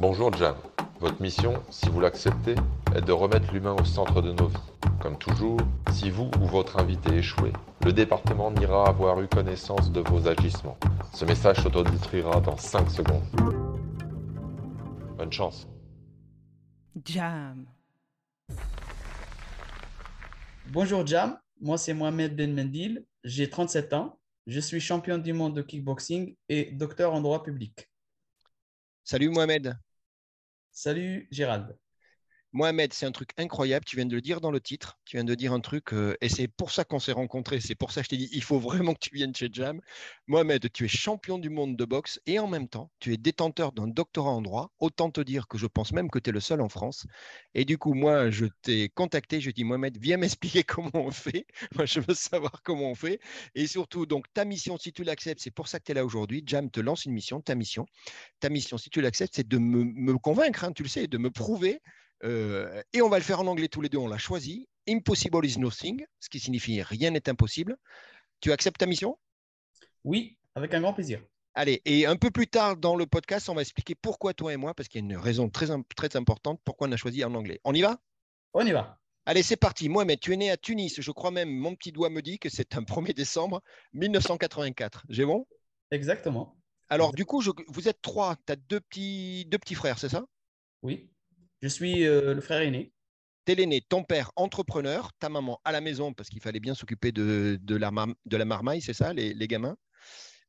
Bonjour Jam. Votre mission, si vous l'acceptez, est de remettre l'humain au centre de nos vies. Comme toujours, si vous ou votre invité échouez, le département n'ira avoir eu connaissance de vos agissements. Ce message s'autodétruira dans 5 secondes. Bonne chance. Jam. Bonjour Jam, moi c'est Mohamed Ben Mendil, j'ai 37 ans, je suis champion du monde de kickboxing et docteur en droit public. Salut Mohamed. Salut Gérald. Mohamed, c'est un truc incroyable. Tu viens de le dire dans le titre. Tu viens de dire un truc, euh, et c'est pour ça qu'on s'est rencontrés. C'est pour ça que je t'ai dit, il faut vraiment que tu viennes chez Jam. Mohamed, tu es champion du monde de boxe et en même temps, tu es détenteur d'un doctorat en droit. Autant te dire que je pense même que tu es le seul en France. Et du coup, moi, je t'ai contacté. Je dis, Mohamed, viens m'expliquer comment on fait. Moi, je veux savoir comment on fait. Et surtout, donc, ta mission, si tu l'acceptes, c'est pour ça que tu es là aujourd'hui. Jam te lance une mission, ta mission. Ta mission, si tu l'acceptes, c'est de me, me convaincre, hein, tu le sais, de me prouver euh, et on va le faire en anglais tous les deux, on l'a choisi. Impossible is nothing, ce qui signifie rien n'est impossible. Tu acceptes ta mission? Oui, avec un grand plaisir. Allez, et un peu plus tard dans le podcast, on va expliquer pourquoi toi et moi, parce qu'il y a une raison très, très importante, pourquoi on a choisi en anglais. On y va? On y va. Allez, c'est parti. Mohamed, tu es né à Tunis. Je crois même, mon petit doigt me dit que c'est un 1er décembre 1984. J'ai bon? Exactement. Alors, du coup, vous êtes trois. Tu as deux petits, deux petits frères, c'est ça? Oui. Je suis euh, le frère aîné. T'es l'aîné, ton père entrepreneur, ta maman à la maison parce qu'il fallait bien s'occuper de, de, la, de la marmaille, c'est ça, les, les, gamins?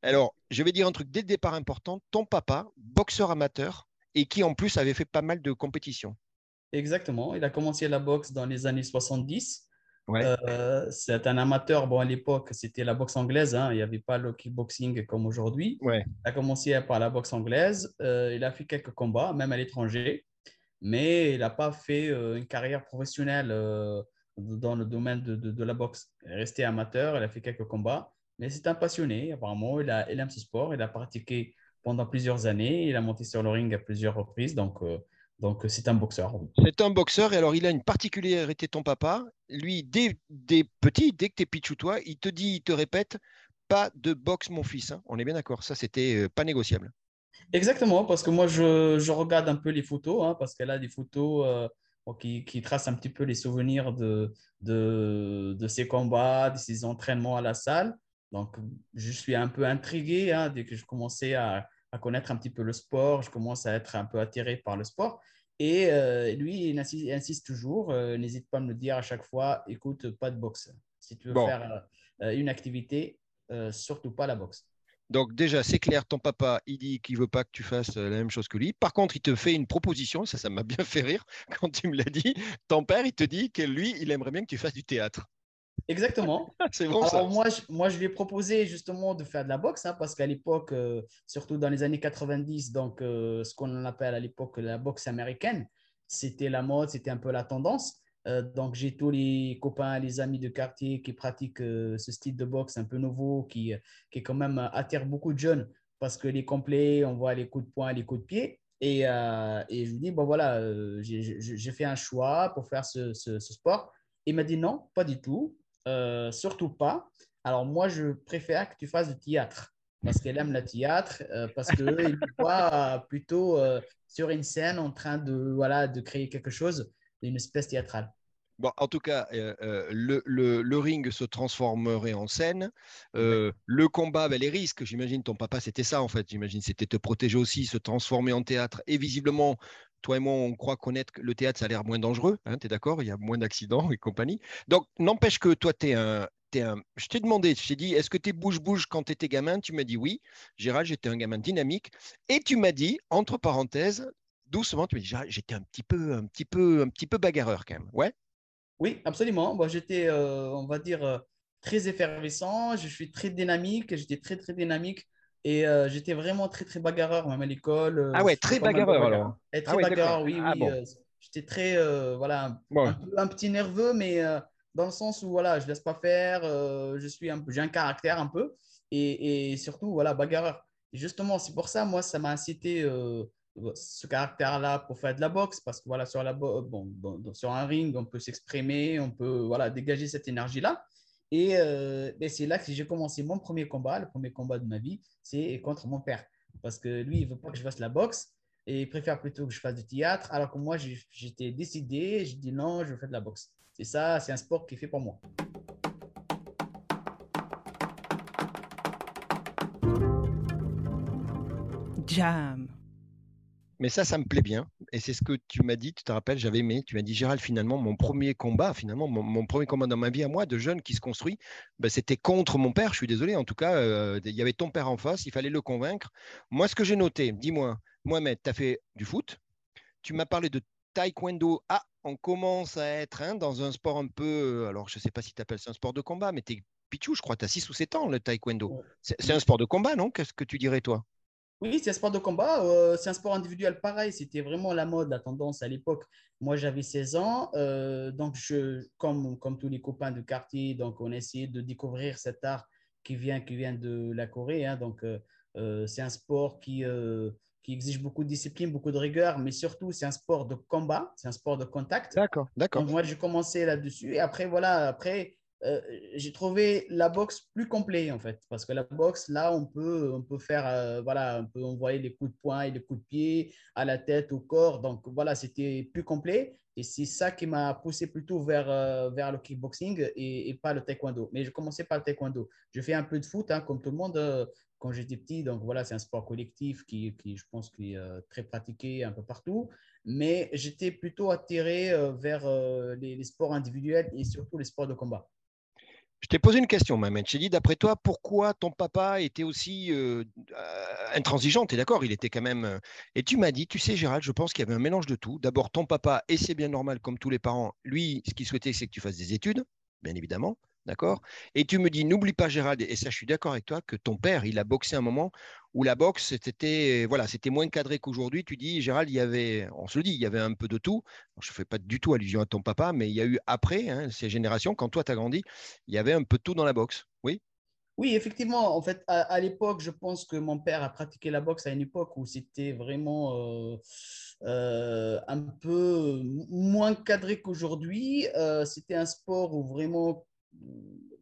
Alors, je vais dire un truc dès le départ important. Ton papa, boxeur amateur et qui en plus avait fait pas mal de compétitions. Exactement. Il a commencé la boxe dans les années 70. Ouais. Euh, c'est un amateur. Bon, à l'époque, c'était la boxe anglaise. Hein. Il n'y avait pas le kickboxing comme aujourd'hui. Ouais. Il a commencé par la boxe anglaise. Euh, il a fait quelques combats, même à l'étranger mais il n'a pas fait euh, une carrière professionnelle euh, dans le domaine de, de, la boxe. Il est resté amateur, il a fait quelques combats, mais c'est un passionné. Apparemment, il, a, il aime ce sport, il a pratiqué pendant plusieurs années, il a monté sur le ring à plusieurs reprises, donc, euh, donc c'est un boxeur. C'est un boxeur, et alors il a une particularité, ton papa. Lui, dès, dès petit, dès que tu es pitchou toi, il te dit, il te répète, pas de boxe, mon fils. Hein. On est bien d'accord, ça, c'était pas négociable. Exactement, parce que moi, je, je, regarde un peu les photos, hein, parce qu'elle a des photos euh, qui, qui, tracent un petit peu les souvenirs de, de, de, ses combats, de ses entraînements à la salle. Donc, je suis un peu intrigué hein, dès que je commençais à, à, connaître un petit peu le sport, je commence à être un peu attiré par le sport. Et euh, lui, il insiste, il insiste toujours, euh, n'hésite pas à me dire à chaque fois, écoute, pas de boxe. Si tu veux bon. faire une activité, surtout pas la boxe. Donc déjà, c'est clair, ton papa, il dit qu'il veut pas que tu fasses la même chose que lui. Par contre, il te fait une proposition, ça, ça m'a bien fait rire quand tu me l'as dit. Ton père, il te dit que lui, il aimerait bien que tu fasses du théâtre. Exactement. c'est bon Alors, ça. Moi je, moi, je lui ai proposé justement de faire de la boxe, hein, parce qu'à l'époque, euh, surtout dans les années 90, donc euh, ce qu'on appelle à l'époque la boxe américaine, c'était la mode, c'était un peu la tendance. Euh, donc, j'ai tous les copains, les amis de quartier qui pratiquent euh, ce style de boxe un peu nouveau, qui, qui quand même attire beaucoup de jeunes parce que les complets, on voit les coups de poing, les coups de pied. Et, euh, et je lui dis, bon voilà, euh, j'ai fait un choix pour faire ce, ce, ce sport. Il m'a dit non, pas du tout, surtout pas. Alors, moi, je préfère que tu fasses du théâtre parce qu'elle aime le théâtre, parce qu'il voit plutôt sur une scène en train de, voilà, de créer quelque chose une espèce théâtrale. Bon, en tout cas, euh, euh, le, le, le, ring se transformerait en scène. Euh. Le combat, ben, les risques, j'imagine, ton papa, c'était ça en fait. J'imagine, c'était te protéger aussi, se transformer en théâtre. Et visiblement, toi et moi, on croit connaître que le théâtre, ça a l'air moins dangereux. Hein, tu es d'accord Il y a moins d'accidents et compagnie. Donc, n'empêche que toi, tu es un. Un... Je t'ai demandé, je t'ai dit, est-ce que tu es bouge-bouge quand tu étais gamin? Tu m'as dit oui. Gérald, j'étais un gamin dynamique. Et tu m'as dit, entre parenthèses, doucement, tu me dis, j'étais un petit peu, un petit peu, un petit peu bagarreur quand même. Ouais. Oui, absolument. Bon, j'étais, euh, on va dire, euh, très effervescent. Je suis très dynamique. J'étais très, très dynamique. Et euh, j'étais vraiment très, très bagarreur, même à l'école. ah ouais, très bagarreur alors. Et très ah ouais, bagarreur, oui, ah oui. Bon. j'étais très, voilà, un, bon. un, un, petit nerveux, mais dans le sens où, voilà, je ne laisse pas faire. je suis un, j'ai un caractère un peu. Et, et surtout, voilà, bagarreur. Et justement, c'est pour ça, moi, ça m'a incité ce caractère-là pour faire de la boxe parce que voilà sur la bon, bon, sur un ring on peut s'exprimer on peut voilà dégager cette énergie là et, euh, et c'est là que j'ai commencé mon premier combat le premier combat de ma vie c'est contre mon père parce que lui il veut pas que je fasse la boxe et ils préfèrent plutôt que je fasse du théâtre, alors que moi, j'étais décidé, je dis non, je veux faire de la boxe. C'est ça, c'est un sport qui est fait pour moi. Jam. Mais ça, ça me plaît bien. Et c'est ce que tu m'as dit, tu te rappelles, j'avais aimé. Tu m'as dit, Gérald, finalement, mon premier combat, finalement, mon, premier combat dans ma vie à moi, de jeune qui se construit, ben, c'était contre mon père. Je suis désolé. En tout cas, euh, il y avait ton père en face, il fallait le convaincre. Moi, ce que j'ai noté, dis-moi, Mohamed, tu as fait du foot. Tu m'as parlé de taekwondo. Ah, on commence à être hein, dans un sport un peu. Alors, je ne sais pas si tu appelles ça un sport de combat, mais tu es pichou, je crois, tu as 6 ou 7 ans, le taekwondo. C'est un sport de combat, non? Qu'est-ce que tu dirais, toi? Oui, c'est un sport de combat. Euh, c'est un sport individuel pareil. C'était vraiment la mode, la tendance à l'époque. Moi, j'avais 16 ans. Euh, donc, je, comme, comme tous les copains de quartier, donc on a essayé de découvrir cet art qui vient, qui vient de la Corée. Hein. donc, euh, c'est un sport qui, qui exige beaucoup de discipline, beaucoup de rigueur, mais surtout, c'est un sport de combat. C'est un sport de contact. D'accord, d'accord. Donc, moi, j'ai commencé là-dessus. Et après, voilà, après, euh, j'ai trouvé la boxe plus complet en fait parce que la boxe là on peut on peut faire euh, voilà on peut envoyer les coups de poing et les coups de pied à la tête au corps. Donc voilà c'était plus complet. Et c'est ça qui m'a poussé plutôt vers euh, vers le kickboxing et, pas le taekwondo. Mais je commençais par le taekwondo. Je fais un peu de foot hein, comme tout le monde quand j'étais petit. Donc voilà c'est un sport collectif qui, qui je pense qui est très pratiqué un peu partout. Mais j'étais plutôt attiré vers les sports individuels et surtout les sports de combat je t'ai posé une question, Mohamed. J'ai dit, d'après toi, pourquoi ton papa était aussi euh, euh, intransigeant? Tu d'accord? Il était quand même. Euh, et tu m'as dit, tu sais, Gérald, je pense qu'il y avait un mélange de tout. D'abord, ton papa, et c'est bien normal, comme tous les parents, lui, ce qu'il souhaitait, c'est que tu fasses des études, bien évidemment. D'accord? Et tu me dis, n'oublie pas, Gérald, et ça, je suis d'accord avec toi, que ton père, il a boxé un moment où la boxe, c'était voilà, moins cadré qu'aujourd'hui. Tu dis, Gérald, il y avait, on se le dit, il y avait un peu de tout. je ne fais pas du tout allusion à ton papa, mais il y a eu après, hein, ces générations, quand toi, tu as grandi, il y avait un peu de tout dans la boxe. Oui? Oui, effectivement. En fait, à, l'époque, je pense que mon père a pratiqué la boxe à une époque où c'était vraiment euh, euh, un peu moins cadré qu'aujourd'hui. Euh, c'était un sport où vraiment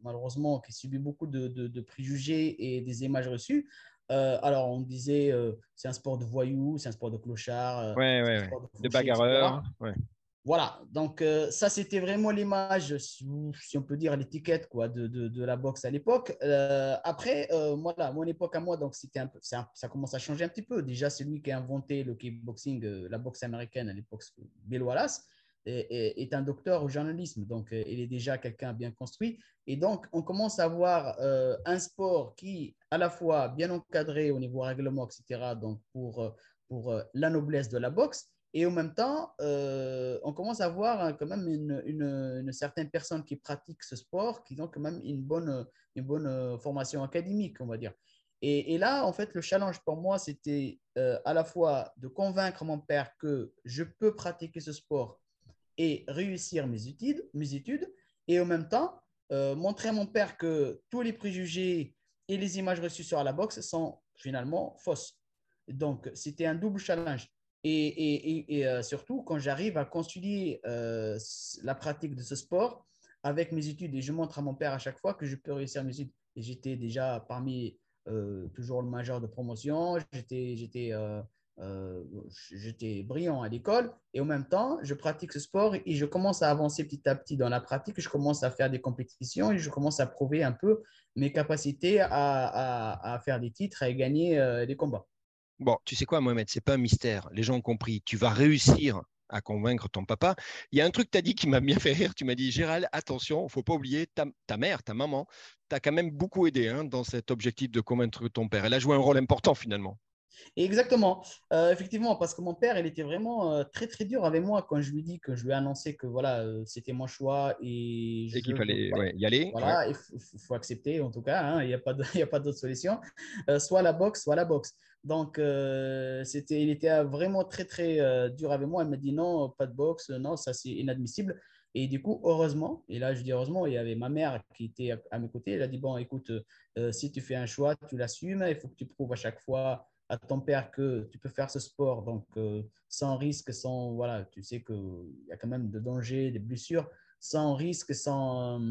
malheureusement, qui subit beaucoup de, préjugés et des images reçues. Euh, alors, on disait, euh, c'est un sport de voyous, c'est un sport de clochard, euh, ouais, de, bagarreur. Voilà, donc ça, c'était vraiment l'image, si, on peut dire l'étiquette quoi, de, de, la boxe à l'époque. après, voilà, mon époque à moi, donc c'était un peu, ça, ça, commence à changer un petit peu. Déjà, c'est lui qui a inventé le kickboxing, la boxe américaine à l'époque, Bill Wallace est, un docteur au journalisme, donc euh, il est déjà quelqu'un bien construit. Et donc, on commence à avoir euh, un sport qui, à la fois bien encadré au niveau règlement, etc., donc pour, euh, pour la noblesse de la boxe, et en même temps, on commence à voir quand même une, une, certaine personne qui pratique ce sport, qui ont quand même une bonne, une bonne formation académique, on va dire. Et, là, en fait, le challenge pour moi, c'était à la fois de convaincre mon père que je peux pratiquer ce sport et réussir mes études, mes études et en même temps euh, montrer à mon père que tous les préjugés et les images reçues sur la boxe sont finalement fausses. Donc, c'était un double challenge. Et, et, et, euh, surtout, quand j'arrive à concilier euh, la pratique de ce sport avec mes études, et je montre à mon père à chaque fois que je peux réussir mes études. Et j'étais déjà parmi toujours le majeur de promotion, j'étais euh, j'étais brillant à l'école et en même temps, je pratique ce sport et je commence à avancer petit à petit dans la pratique. Je commence à faire des compétitions et je commence à prouver un peu mes capacités à, faire des titres et gagner euh, des combats. Bon, tu sais quoi, Mohamed, c'est pas un mystère. Les gens ont compris. Tu vas réussir à convaincre ton papa. Il y a un truc que tu as dit qui m'a bien fait rire. Tu m'as dit, Gérald, attention, faut pas oublier ta, mère, ta maman, t'as quand même beaucoup aidé hein, dans cet objectif de convaincre ton père. Elle a joué un rôle important finalement. Exactement, euh, effectivement, parce que mon père, il était vraiment euh, très très dur avec moi quand je lui dis que je lui ai annoncé que voilà, euh, c'était mon choix et, qu'il fallait y aller. Voilà, il faut, accepter en tout cas, hein, il n'y a pas d'autre solution, soit la boxe, soit la boxe. Donc, c'était, il était vraiment très très dur avec moi. Il m'a dit non, pas de boxe, non, ça c'est inadmissible. Et du coup, heureusement, et là je dis heureusement, il y avait ma mère qui était à, mes côtés. Elle a dit bon, écoute, si tu fais un choix, tu l'assumes. Il faut que tu prouves à chaque fois à ton père que tu peux faire ce sport donc euh, sans risque, sans voilà, tu sais qu'il y a quand même de dangers, des blessures, sans risque, sans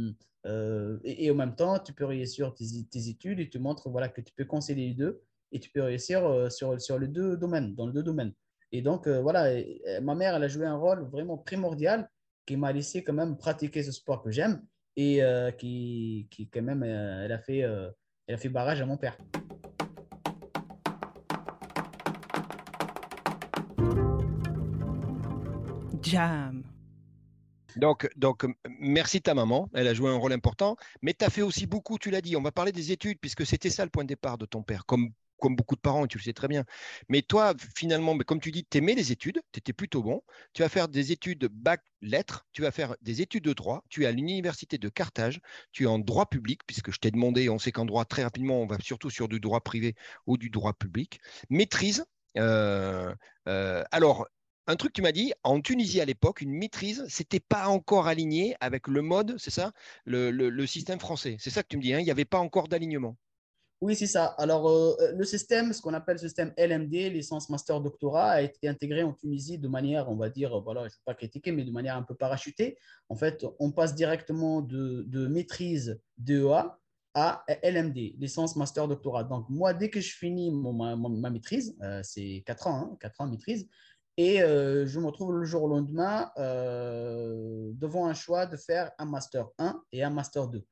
euh, et, en même temps tu peux réussir tes, tes, études et tu montres voilà que tu peux concilier les deux et tu peux réussir euh, sur sur les deux domaines, dans les deux domaines. Et donc, euh, voilà, ma mère, elle a joué un rôle vraiment primordial qui m'a laissé quand même pratiquer ce sport que j'aime et qui, qui, quand même, elle a, fait, elle a fait barrage à mon père. Donc, donc, merci ta maman, elle a joué un rôle important, mais tu as fait aussi beaucoup, tu l'as dit, on va parler des études, puisque c'était ça le point de départ de ton père, comme, comme beaucoup de parents, tu le sais très bien. Mais toi, finalement, comme tu dis, tu aimais les études, tu étais plutôt bon, tu vas faire des études bac lettres, tu vas faire des études de droit, tu es à l'université de Carthage, tu es en droit public, puisque je t'ai demandé, on sait qu'en droit, très rapidement, on va surtout sur du droit privé ou du droit public. Maîtrise, euh, euh, alors, un truc tu m'as dit, en Tunisie à l'époque, une maîtrise, c'était pas encore aligné avec le mode, c'est ça, le, système français. C'est ça que tu me dis, hein, il n'y avait pas encore d'alignement. Oui, c'est ça. Alors, euh, le système, ce qu'on appelle le système LMD, licence, master, doctorat, a été intégré en Tunisie de manière, on va dire, voilà, je ne vais pas critiquer, mais de manière un peu parachutée. En fait, on passe directement de, de maîtrise DEA à LMD, licence, master, doctorat. Donc, moi, dès que je finis ma, ma, maîtrise, euh, c'est 4 ans, hein, 4 ans de maîtrise, et euh, je me retrouve le jour au lendemain euh, devant un choix de faire un Master 1 et un Master 2.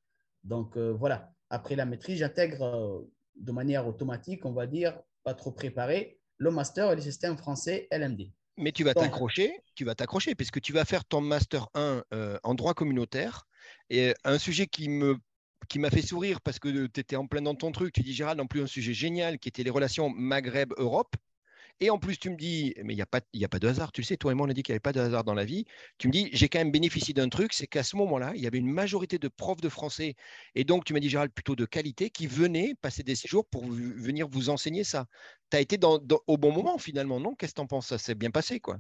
Donc euh, voilà, après la maîtrise, j'intègre de manière automatique, on va dire, pas trop préparé, le Master et le système français LMD. Mais tu vas t'accrocher, tu vas t'accrocher, puisque tu vas faire ton Master 1 en droit communautaire. Et un sujet qui me qui m'a fait sourire parce que tu étais en plein dans ton truc. Tu dis, Gérald, en plus un sujet génial qui était les relations Maghreb-Europe. Et en plus, tu me dis, mais il n'y a, pas, a pas de hasard. Tu sais, toi et moi, on a dit qu'il n'y avait pas de hasard dans la vie. Tu me dis, j'ai quand même bénéficié d'un truc, c'est qu'à ce moment-là, il y avait une majorité de profs de français, et donc tu m'as dit, Gérald, plutôt de qualité, qui venaient passer des séjours pour venir vous enseigner ça. Tu as été au bon moment finalement, non? Qu'est-ce que tu en penses? Ça s'est bien passé, quoi.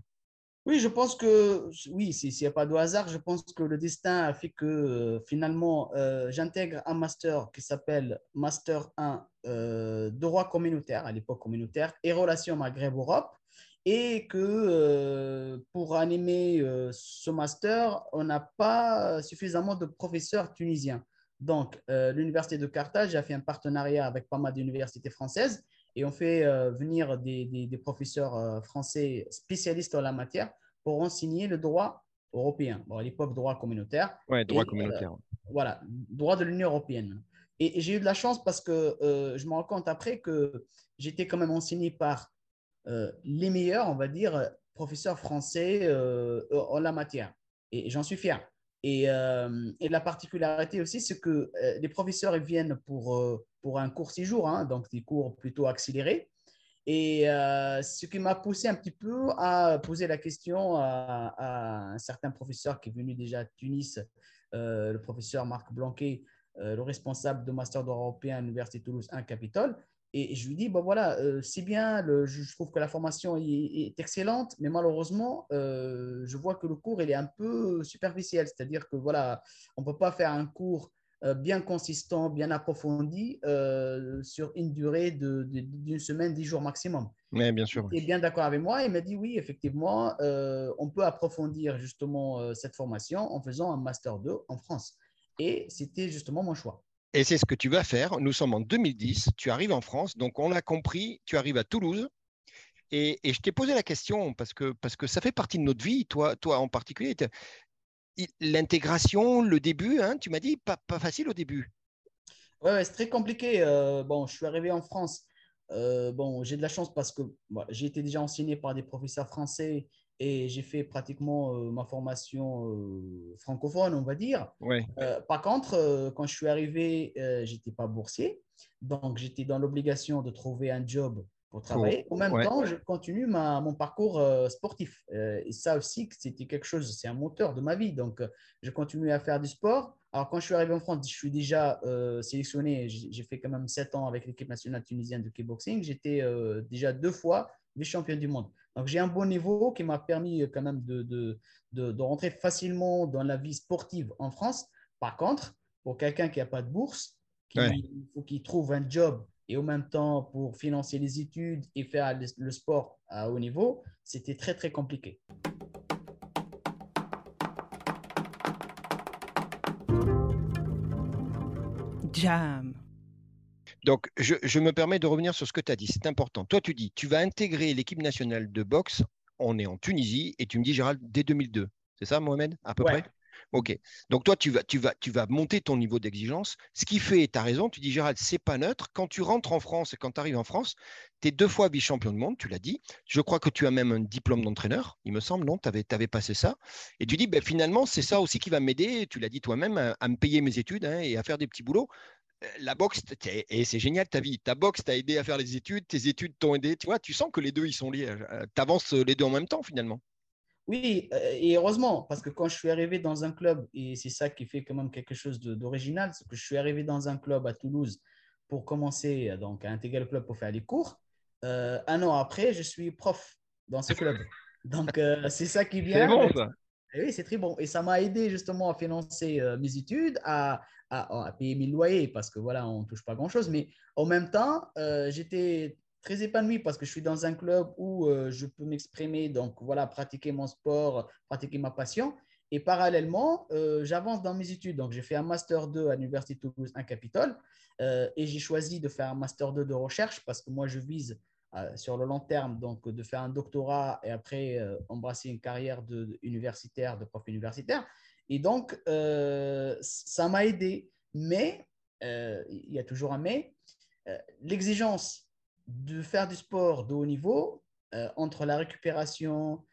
Oui, je pense que, oui, s'il n'y a pas de hasard, je pense que le destin a fait que euh, finalement, euh, j'intègre un master qui s'appelle Master 1 euh, droit communautaire, à l'époque communautaire, et relations Maghreb-Europe, et que pour animer ce master, on n'a pas suffisamment de professeurs tunisiens. Donc, l'Université de Carthage a fait un partenariat avec pas mal d'universités françaises et on fait euh, venir des, professeurs euh, français spécialistes en la matière pour enseigner le droit européen. Bon, à l'époque, droit communautaire. Oui, droit communautaire. Euh, voilà, droit de l'Union européenne. Et, j'ai eu de la chance parce que je me rends compte après que j'étais quand même enseigné par les meilleurs, on va dire, professeurs français en la matière. Et j'en suis fier. Et, la particularité aussi, c'est que les professeurs ils viennent pour, pour un court six jours, hein, donc des cours plutôt accélérés. Et euh, ce qui m'a poussé un petit peu à poser la question à, un certain professeur qui est venu déjà de Tunis, euh, le professeur Marc Blanquet, euh, le responsable de Master d'Europe européen à l'Université Toulouse 1 Capitole. Et je lui dis, bon voilà, c'est bien, le, je trouve que la formation est, excellente, mais malheureusement, je vois que le cours il est un peu superficiel. C'est-à-dire que voilà, on ne peut pas faire un cours euh, bien consistant, bien approfondi euh, sur une durée d'une semaine, dix jours maximum. Oui, bien sûr. Il est bien d'accord avec moi. Il m'a dit oui, effectivement, euh, on peut approfondir justement cette formation en faisant un Master 2 en France. Et c'était justement mon choix. Et c'est ce que tu vas faire. Nous sommes en 2010. Tu arrives en France. Donc, on l'a compris. Tu arrives à Toulouse. Et, je t'ai posé la question parce que, parce que ça fait partie de notre vie, toi, toi en particulier l'intégration, le début, hein, tu m'as dit, pas, facile au début. Oui, ouais, c'est très compliqué. Euh, bon, je suis arrivé en France. Euh, bon, j'ai de la chance parce que j'ai été déjà enseigné par des professeurs français et j'ai fait pratiquement euh, ma formation francophone, on va dire. Ouais. par contre, quand je suis arrivé, j'étais pas boursier, donc j'étais dans l'obligation de trouver un job pour travailler. En même temps, je continue ma, mon parcours euh, sportif. Euh, et ça aussi, c'était quelque chose, c'est un moteur de ma vie. Donc, euh, je continue à faire du sport. Alors, quand je suis arrivé en France, je suis déjà sélectionné. J'ai fait quand même sept ans avec l'équipe nationale tunisienne de kickboxing. J'étais déjà deux fois vice-champion du monde. Donc, j'ai un bon niveau qui m'a permis quand même de, de, de, de, rentrer facilement dans la vie sportive en France. Par contre, pour quelqu'un qui n'a pas de bourse, il faut qu'il trouve un job et en même temps pour financer les études et faire le sport à haut niveau, c'était très très compliqué. Jam. Donc, je, je me permets de revenir sur ce que tu as dit. C'est important. Toi, tu dis, tu vas intégrer l'équipe nationale de boxe. On est en Tunisie et tu me dis, Gérald, dès 2002. C'est ça, Mohamed, à peu Ouais. près? Ok. Donc, toi, tu vas, tu, vas, tu vas monter ton niveau d'exigence. Ce qui fait, tu as raison, tu dis, Gérald, c'est pas neutre. Quand tu rentres en France et quand tu arrives en France, tu es deux fois vice-champion du monde, tu l'as dit. Je crois que tu as même un diplôme d'entraîneur, il me semble, non? Tu avais, passé ça. Et tu dis, ben, finalement, c'est ça aussi qui va m'aider, tu l'as dit toi-même, à, à me payer mes études hein, et à faire des petits boulots. Euh, La boxe, et c'est génial ta vie. Ta boxe t'a aidé à faire les études, tes études t'ont aidé. Tu vois, tu sens que les deux, ils sont liés. Tu avances les deux en même temps, finalement. Oui, euh, et heureusement, parce que quand je suis arrivé dans un club, et c'est ça qui fait quand même quelque chose d'original, c'est que je suis arrivé dans un club à Toulouse pour commencer euh, donc, à intégrer le club pour faire les cours. Euh, un an après, je suis prof dans ce club. Donc, euh, c'est ça qui vient. C'est bon, ça. Et oui, c'est très bon. Et ça m'a aidé justement à financer euh, mes études, à, à- payer mes loyers, parce que voilà, on ne touche pas grand-chose. Mais en même temps, euh, j'étais très épanoui parce que je suis dans un club où euh, je peux m'exprimer, donc voilà, pratiquer mon sport, pratiquer ma passion. Et parallèlement, euh, j'avance dans mes études. Donc, j'ai fait un Master 2 à l'Université de Toulouse, un Capitole. Et j'ai choisi de faire un Master 2 de recherche parce que moi, je vise sur le long terme, donc de faire un doctorat et après embrasser une carrière de, de universitaire, de prof universitaire. Et donc, euh, ça m'a aidé. Mais, euh, il y a toujours un mais, euh, l'exigence de faire du sport de haut niveau entre la récupération,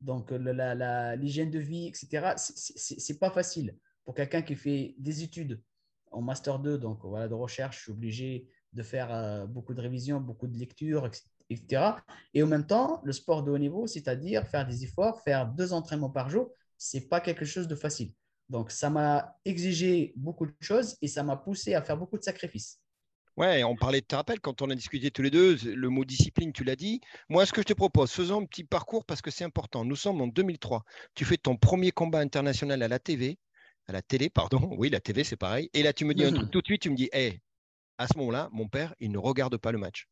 donc l'hygiène de vie, etc., c'est pas facile. Pour quelqu'un qui fait des études en Master 2, donc voilà, de recherche, je suis obligé de faire beaucoup de révisions, beaucoup de lectures, etc. Et en même temps, le sport de haut niveau, c'est-à-dire faire des efforts, faire deux entraînements par jour, c'est pas quelque chose de facile. Donc, ça m'a exigé beaucoup de choses et ça m'a poussé à faire beaucoup de sacrifices. Ouais, on parlait de te quand on a discuté tous les deux, le mot discipline, tu l'as dit. Moi, ce que je te propose, faisons un petit parcours parce que c'est important. Nous sommes en 2003. Tu fais ton premier combat international à la TV, à la télé, pardon. Oui, la TV, c'est pareil. Et là, tu me dis un truc tout de suite, tu me dis, hé, à ce moment-là, mon père, il ne regarde pas le match,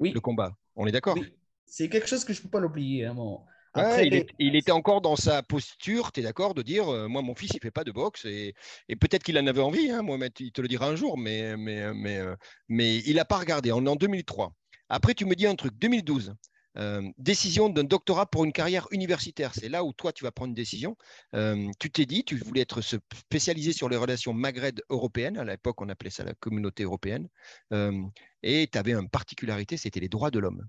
Oui, le combat. On est d'accord? Oui. c'est quelque chose que je ne peux pas l'oublier. hein, mon- Ouais, Après, il, est- il était encore dans sa posture, tu es d'accord, de dire euh, Moi, mon fils, il fait pas de boxe. Et, et peut-être qu'il en avait envie, hein, Mohamed, il te le dira un jour, mais, mais, mais, euh, mais il n'a pas regardé. On est en 2003. Après, tu me dis un truc 2012. euh, décision d'un doctorat pour une carrière universitaire. C'est là où toi, tu vas prendre une décision. Euh, tu t'es dit, tu voulais être spécialisé sur les relations Maghreb européennes. À l'époque, on appelait ça la communauté européenne. Euh, et tu avais une particularité, c'était les droits de l'homme.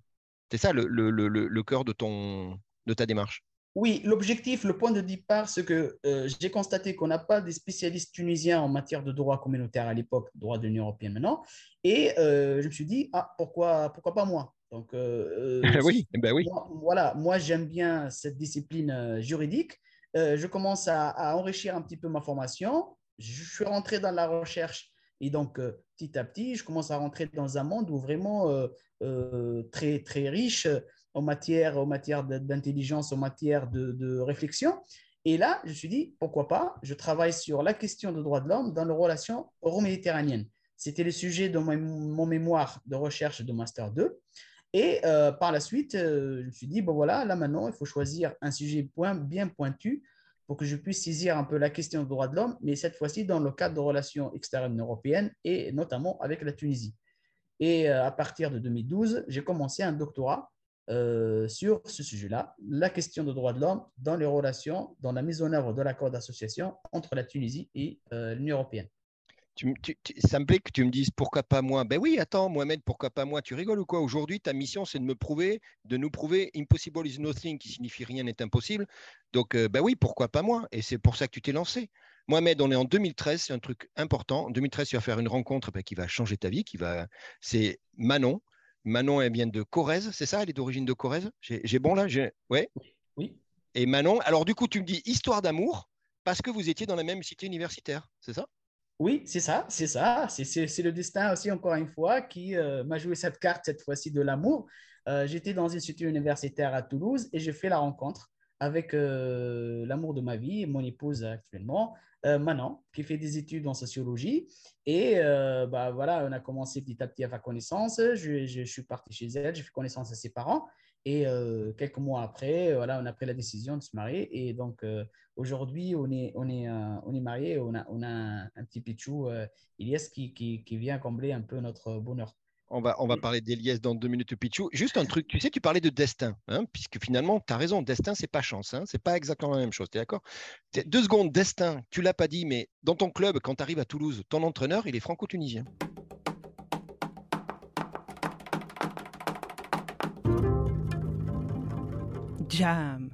C'est ça le, le, le, le cœur de ton, de ta démarche? Oui, l'objectif, le point de départ, c'est que euh, j'ai constaté qu'on n'a pas des spécialistes tunisiens en matière de droit communautaire à l'époque, droit de l'Union européenne maintenant. Et euh, je me suis dit, ah, pourquoi, pourquoi pas moi? Donc, euh, oui, ben oui. moi, voilà, moi j'aime bien cette discipline juridique. Je commence à, à, enrichir un petit peu ma formation. Je suis rentré dans la recherche et donc euh, petit à petit, je commence à rentrer dans un monde où vraiment euh, très, très riche en matière, en matière d'intelligence, en matière de, réflexion. Et là, je me suis dit, pourquoi pas, je travaille sur la question des droits de l'homme dans les relations euro-méditerranéennes. C'était le sujet de mon, mon, mémoire de recherche de Master 2. Et euh, par la suite, euh, je me suis dit, bon voilà, là maintenant, il faut choisir un sujet point, bien pointu pour que je puisse saisir un peu la question des droits de l'homme, mais cette fois-ci dans le cadre de relations extérieures européennes et notamment avec la Tunisie. Et euh, à partir de 2012, j'ai commencé un doctorat euh, sur ce sujet-là, la question des droits de l'homme dans les relations, dans la mise en œuvre de l'accord d'association entre la Tunisie et euh, l'Union européenne. Ça me plaît que tu me dises pourquoi pas moi. Ben oui, attends, Mohamed, pourquoi pas moi? Tu rigoles ou quoi? Aujourd'hui, ta mission, c'est de me prouver, de nous prouver impossible is nothing, qui signifie rien n'est impossible. Donc, euh, ben oui, pourquoi pas moi? Et c'est pour ça que tu t'es lancé. Mohamed, on est en 2013, c'est un truc important. En 2013, tu vas faire une rencontre ben, qui va changer ta vie, qui va. C'est Manon. Manon, elle vient de Corrèze, c'est ça? Elle est d'origine de Corrèze? J'ai bon là? Ouais. Oui. Et Manon, alors du coup, tu me dis histoire d'amour parce que vous étiez dans la même cité universitaire, c'est ça? Oui, c'est ça, c'est ça. C'est le destin aussi, encore une fois, qui euh, m'a joué cette carte, cette fois-ci, de l'amour. Euh, J'étais dans une cité universitaire à Toulouse et j'ai fait la rencontre avec l'amour de ma vie, mon épouse actuellement, Manon, qui fait des études en sociologie. Et bah, voilà, on a commencé petit à petit à faire connaissance. Je, suis parti chez elle, j'ai fait connaissance à ses parents. Et quelques mois après, voilà, on a pris la décision de se marier. Et donc, aujourd'hui, on est, mariés. On a, on a un, petit pichou, Ilias, qui, qui, qui, vient combler un peu notre bonheur. On va, on va parler d'Elias dans deux minutes, Pichou. Juste un truc, tu sais, tu parlais de destin, hein, puisque finalement, tu as raison, destin, c'est pas chance, hein, c'est pas exactement la même chose, tu es d'accord Deux secondes, destin, tu l'as pas dit, mais dans ton club, quand tu arrives à Toulouse, ton entraîneur, il est franco-tunisien. Jam.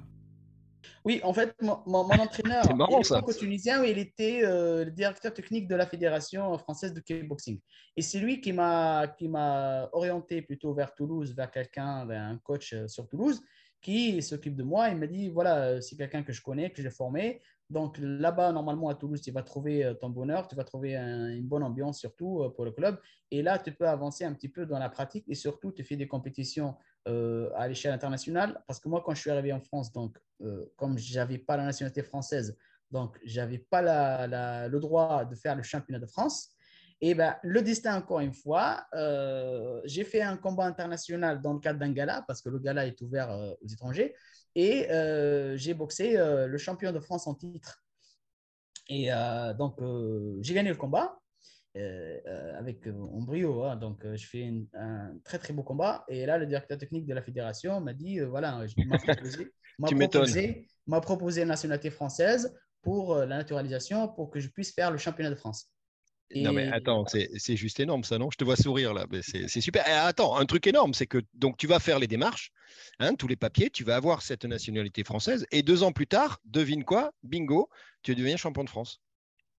Oui, en fait, mon, entraîneur, franco-tunisien, il était euh, le directeur technique de la Fédération française de kickboxing. Et c'est lui qui m'a orienté plutôt vers Toulouse, vers quelqu'un, vers un coach euh, sur Toulouse, qui s'occupe de moi. Il m'a dit, voilà, euh, c'est quelqu'un que je connais, que j'ai formé. Donc là-bas, normalement, à Toulouse, tu vas trouver ton bonheur, tu vas trouver une bonne ambiance surtout pour le club. Et là, tu peux avancer un petit peu dans la pratique et surtout, tu fais des compétitions euh, à l'échelle internationale. Parce que moi, quand je suis arrivé en France, donc, euh, comme je n'avais pas la nationalité française, donc je n'avais pas la, le droit de faire le championnat de France. Et ben, le destin, encore une fois, euh, j'ai fait un combat international dans le cadre d'un gala, parce que le gala est ouvert aux étrangers, et j'ai boxé le champion de France en titre. Et donc, j'ai gagné le combat. Euh, euh, avec euh, en brio. Hein. donc, je fais un très très beau combat. Et là, le directeur technique de la fédération m'a dit voilà, m'a proposé, proposé, proposé, une nationalité française pour la naturalisation pour que je puisse faire le championnat de France. Non mais attends, c'est juste énorme ça, non? Je te vois sourire là, c'est super. Et attends, un truc énorme, c'est que donc tu vas faire les démarches, hein, tous les papiers, tu vas avoir cette nationalité française, et deux ans plus tard, devine quoi? Bingo, tu deviens champion de France.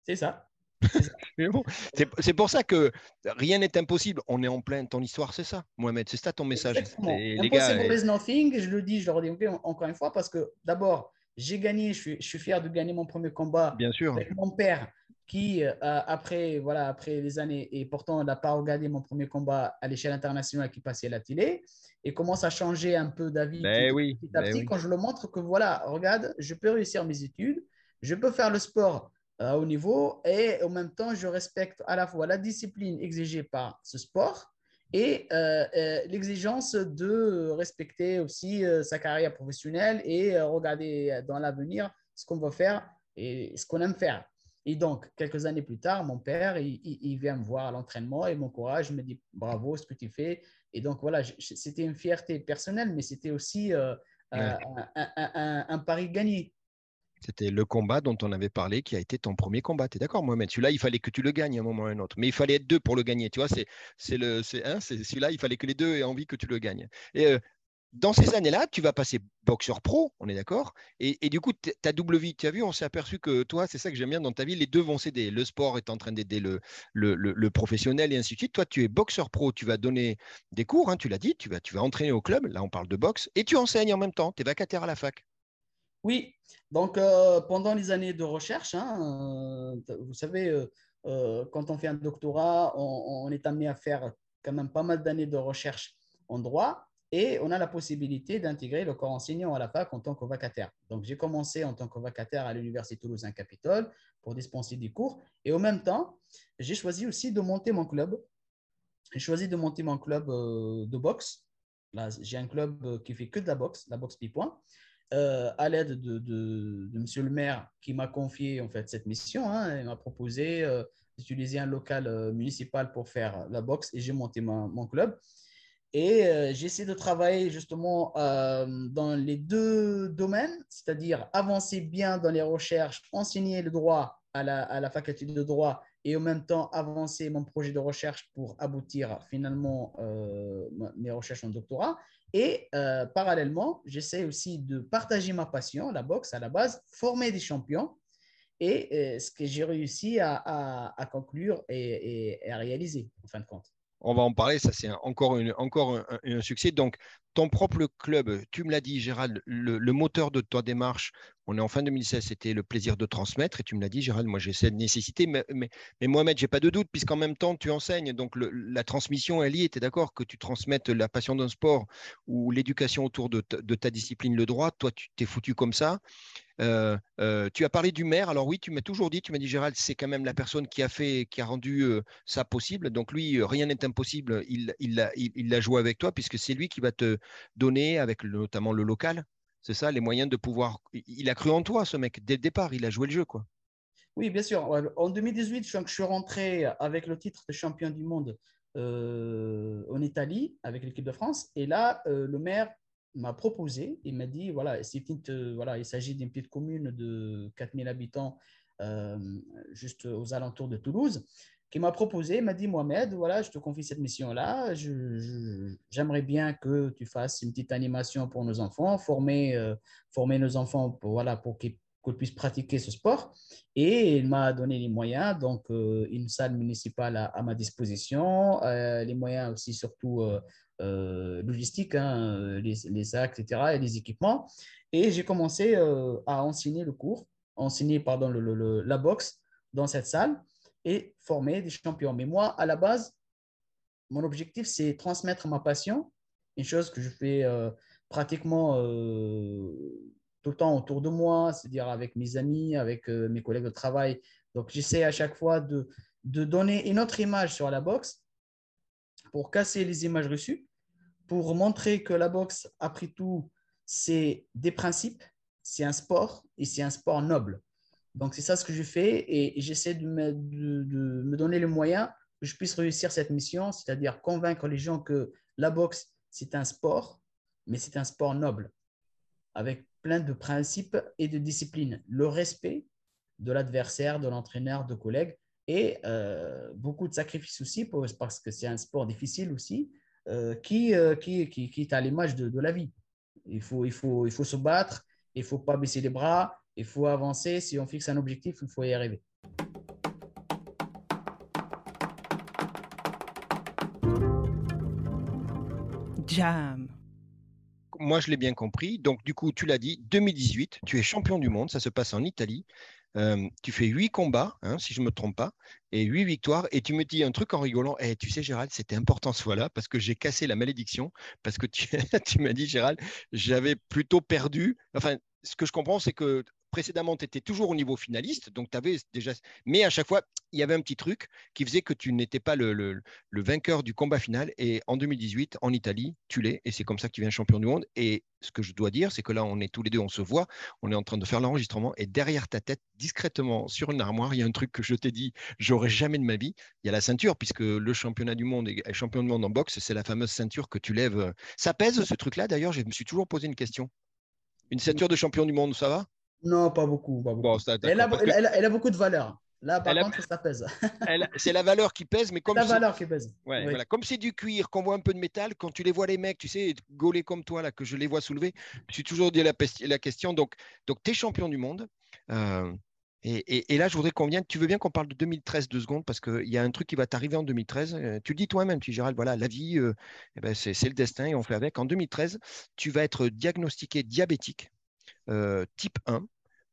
C'est ça c'est pour ça que rien n'est impossible. On est en plein. Ton histoire, c'est ça, Mohamed. C'est ça ton message. Les gars, nothing. Je le dis, je le redis encore une fois parce que d'abord, j'ai gagné. Je suis, fier de gagner mon premier combat. Bien sûr. Avec mon père qui, euh, après, voilà, après les années, et pourtant n'a pas regardé mon premier combat à l'échelle internationale qui passait à la télé, et commence à changer un peu d'avis ben oui, petit à ben petit quand je le montre que voilà, regarde, je peux réussir mes études, je peux faire le sport euh, au niveau et en même temps, je respecte à la fois la discipline exigée par ce sport et euh, euh, l'exigence de respecter aussi sa carrière professionnelle et regarder dans l'avenir ce qu'on va faire et ce qu'on aime faire. Et donc, quelques années plus tard, mon père, il, vient me voir à l'entraînement et m'encourage, me dit bravo ce que tu fais. Et donc, voilà, c'était une fierté personnelle, mais c'était aussi un, un, pari gagné. C'était le combat dont on avait parlé qui a été ton premier combat. Tu es d'accord, Mohamed? Celui-là, il fallait que tu le gagnes à un moment ou à un autre. Mais il fallait être deux pour le gagner. Tu vois, c'est, le, c'est, hein, c'est celui-là, il fallait que les deux aient envie que tu le gagnes. Et euh, dans ces années-là, tu vas passer boxeur pro, on est d'accord? Et, et, du coup, ta double vie, tu as vu, on s'est aperçu que toi, c'est ça que j'aime bien dans ta vie, les deux vont s'aider. Le sport est en train d'aider le, le, le, professionnel et ainsi de suite. Toi, tu es boxeur pro, tu vas donner des cours, hein, tu l'as dit, tu vas, tu vas entraîner au club, là on parle de boxe, et tu enseignes en même temps, tu es vacataire à la fac. Oui, donc euh, pendant les années de recherche, hein, euh, vous savez, euh, quand on fait un doctorat, on, est amené à faire quand même pas mal d'années de recherche en droit et on a la possibilité d'intégrer le corps enseignant à la fac en tant que vacataire. Donc j'ai commencé en tant que vacataire à l'Université Toulousain-Capitole pour dispenser des cours et en même temps, j'ai choisi aussi de monter mon club. J'ai choisi de monter mon club de boxe. Là, j'ai un club qui fait que de la boxe, la boxe pipoint. Euh, à l'aide de, Monsieur le maire qui m'a confié en fait cette mission. Hein, il m'a proposé euh, d'utiliser un local euh, municipal pour faire la boxe et j'ai monté mon club. Et j'ai essayé de travailler justement dans les deux domaines, c'est-à-dire avancer bien dans les recherches, enseigner le droit à la faculté de droit et en même temps avancer mon projet de recherche pour aboutir finalement mes recherches en doctorat. Et euh, parallèlement, j'essaie aussi de partager ma passion, la boxe à la base, former des champions. Et euh, ce que j'ai réussi à, conclure et, à réaliser, en fin de compte. On va en parler, ça c'est encore un, succès. Donc, ton propre club, tu me l'as dit, Gérald, le, moteur de ta démarche, On est en fin 2016, c'était le plaisir de transmettre. Et tu me l'as dit, Gérald, moi j'ai cette nécessité. Mais, mais, mais Mohamed, j'ai pas de doute, puisqu'en même temps, tu enseignes. Donc la transmission, elle y. Tu es d'accord que tu transmettes la passion d'un sport ou l'éducation autour de, ta discipline, le droit. Toi, tu t'es foutu comme ça. Euh, euh, tu as parlé du maire. Alors oui, tu m'as toujours dit, tu m'as dit Gérald, c'est quand même la personne qui a fait, qui a rendu euh, ça possible. Donc lui, rien n'est impossible. Il, il, a, joué avec toi puisque c'est lui qui va te donner, avec notamment le local, c'est ça, les moyens de pouvoir. Il a cru en toi, ce mec, dès le départ. Il a joué le jeu, quoi. Oui, bien sûr. En 2018, je suis rentré avec le titre de champion du monde en Italie avec l'équipe de France. Et là, le maire m'a proposé, il m'a dit, voilà, voilà il s'agit d'une petite commune de 4000 habitants euh, juste aux alentours de Toulouse, qui m'a proposé, m'a dit, Mohamed, voilà, je te confie cette mission-là, j'aimerais bien que tu fasses une petite animation pour nos enfants, former, euh, former nos enfants pour, voilà, pour qu'ils puissent pratiquer ce sport. Et il m'a donné les moyens, donc euh, une salle municipale à, ma disposition, les moyens aussi surtout euh, logistique, hein, les, sacs, etc., et les équipements. Et j'ai commencé euh, à enseigner le cours, enseigner pardon, la boxe dans cette salle et former des champions. Mais moi, à la base, mon objectif, c'est transmettre ma passion, une chose que je fais euh, pratiquement tout le temps autour de moi, c'est-à-dire avec mes amis, avec mes collègues de travail. Donc, j'essaie à chaque fois de, de donner une autre image sur la boxe pour casser les images reçues pour montrer que la boxe, après tout, c'est des principes, c'est un sport et c'est un sport noble. Donc, c'est ça ce que je fais et j'essaie de me, donner les moyens que je puisse réussir cette mission, c'est-à-dire convaincre les gens que la boxe, c'est un sport, mais c'est un sport noble, avec plein de principes et de disciplines. Le respect de l'adversaire, de l'entraîneur, de collègues et euh, beaucoup de sacrifices aussi, parce que c'est un sport difficile aussi, euh, qui, euh, qui, qui, qui, est à l'image de, de, la vie. Il faut, il, faut, il faut se battre, il ne faut pas baisser les bras, il faut avancer. Si on fixe un objectif, il faut y arriver. Jam. Moi, je l'ai bien compris. Donc, du coup, tu l'as dit, 2018, tu es champion du monde. Ça se passe en Italie tu fais huit combats, hein, si je ne me trompe pas, et huit victoires. Et tu me dis un truc en rigolant. eh, tu sais, Gérald, c'était important ce fois-là parce que j'ai cassé la malédiction. Parce que tu, tu m'as dit, Gérald, j'avais plutôt perdu. Enfin, ce que je comprends, c'est que précédemment, tu étais toujours au niveau finaliste, donc tu avais déjà. Mais à chaque fois, il y avait un petit truc qui faisait que tu n'étais pas le, le, vainqueur du combat final. Et en 2018, en Italie, tu l'es. Et c'est comme ça que tu viens champion du monde. Et ce que je dois dire, c'est que là, on est tous les deux, on se voit, on est en train de faire l'enregistrement. Et derrière ta tête, discrètement, sur une armoire, il y a un truc que je t'ai dit, j'aurais jamais de ma vie. Il y a la ceinture, puisque le championnat du monde et champion du monde en boxe, c'est la fameuse ceinture que tu lèves. Ça pèse ce truc-là, d'ailleurs, je me suis toujours posé une question. Une ceinture de champion du monde, ça va? Non, pas beaucoup. elle, a, beaucoup de valeur. Là, par contre, ça pèse. c'est la valeur qui pèse, mais comme la valeur qui pèse. Voilà. Comme c'est du cuir, qu'on voit un peu de métal, quand tu les vois les mecs, tu sais, gaulés comme toi là, que je les vois soulever, je suis toujours dit la, la question. Donc, donc tu es champion du monde. Euh, et, là, je voudrais qu'on vienne. Tu veux bien qu'on parle de 2013 deux secondes parce qu'il y a un truc qui va t'arriver en 2013. Euh, tu le dis toi-même, tu Gérald, voilà, la vie, euh, eh ben, c'est le destin et on fait avec. En 2013, tu vas être diagnostiqué diabétique euh, type 1.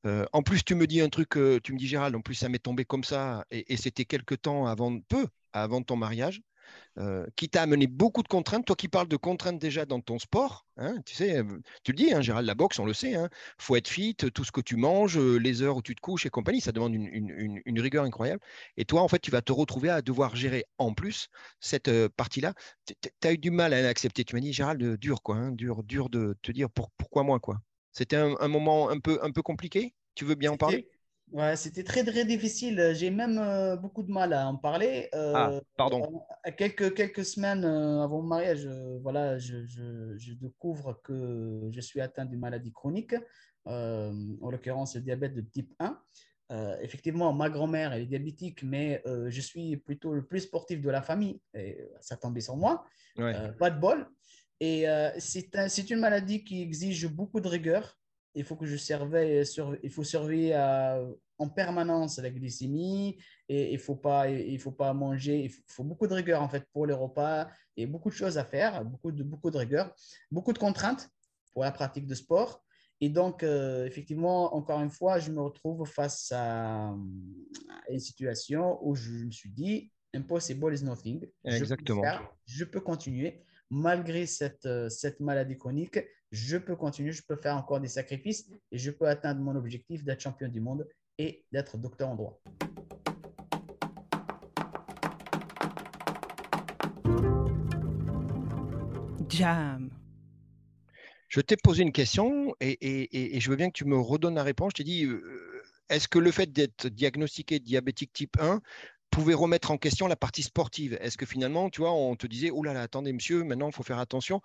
En plus, tu me dis un truc, tu me dis Gérald, en plus ça m'est tombé comme ça, et, c'était quelque temps avant, peu avant ton mariage, qui t'a amené beaucoup de contraintes. Toi qui parles de contraintes déjà dans ton sport, hein, tu sais, tu le dis, hein, Gérald, la boxe, on le sait, il hein, faut être fit, tout ce que tu manges, les heures où tu te couches et compagnie, ça demande une, rigueur incroyable. Et toi, en fait, tu vas te retrouver à devoir gérer en plus cette partie-là. Tu as eu du mal à l'accepter. Tu m'as dit, Gérald, dur, quoi, dur, dur de te dire pourquoi moi, quoi? C'était un, moment un peu, un peu compliqué? Tu veux bien en parler? Ouais, c'était très très difficile. J'ai même euh, beaucoup de mal à en parler. Euh, ah, pardon. quelques, quelques semaines euh, avant mon mariage, voilà, je, je, découvre que je suis atteint d'une maladie chronique, en l'occurrence le diabète de type 1. effectivement, ma grand-mère elle est diabétique, mais je suis plutôt le plus sportif de la famille. Et ça tombait sur moi. pas de bol. Et euh, c'est une maladie qui exige beaucoup de rigueur. Il faut que je surveille, il faut surveiller euh, en permanence la glycémie et il ne faut, pas, il faut pas manger. Il faut, beaucoup de rigueur en fait pour les repas et beaucoup de choses à faire, beaucoup de, beaucoup de rigueur, beaucoup de contraintes pour la pratique de sport. Et donc, euh, effectivement, encore une fois, je me retrouve face à, une situation où je me suis dit, impossible is nothing. Exactement. Je peux, je peux continuer. Malgré cette, euh, cette maladie chronique, je peux continuer, je peux faire encore des sacrifices et je peux atteindre mon objectif d'être champion du monde et d'être docteur en droit. Jam. Je t'ai posé une question et, je veux bien que tu me redonnes la réponse. Je t'ai dit, euh, est-ce que le fait d'être diagnostiqué diabétique type 1 pouvait remettre en question la partie sportive Est-ce que finalement, tu vois, on te disait, oh là là, attendez monsieur, maintenant il faut faire attention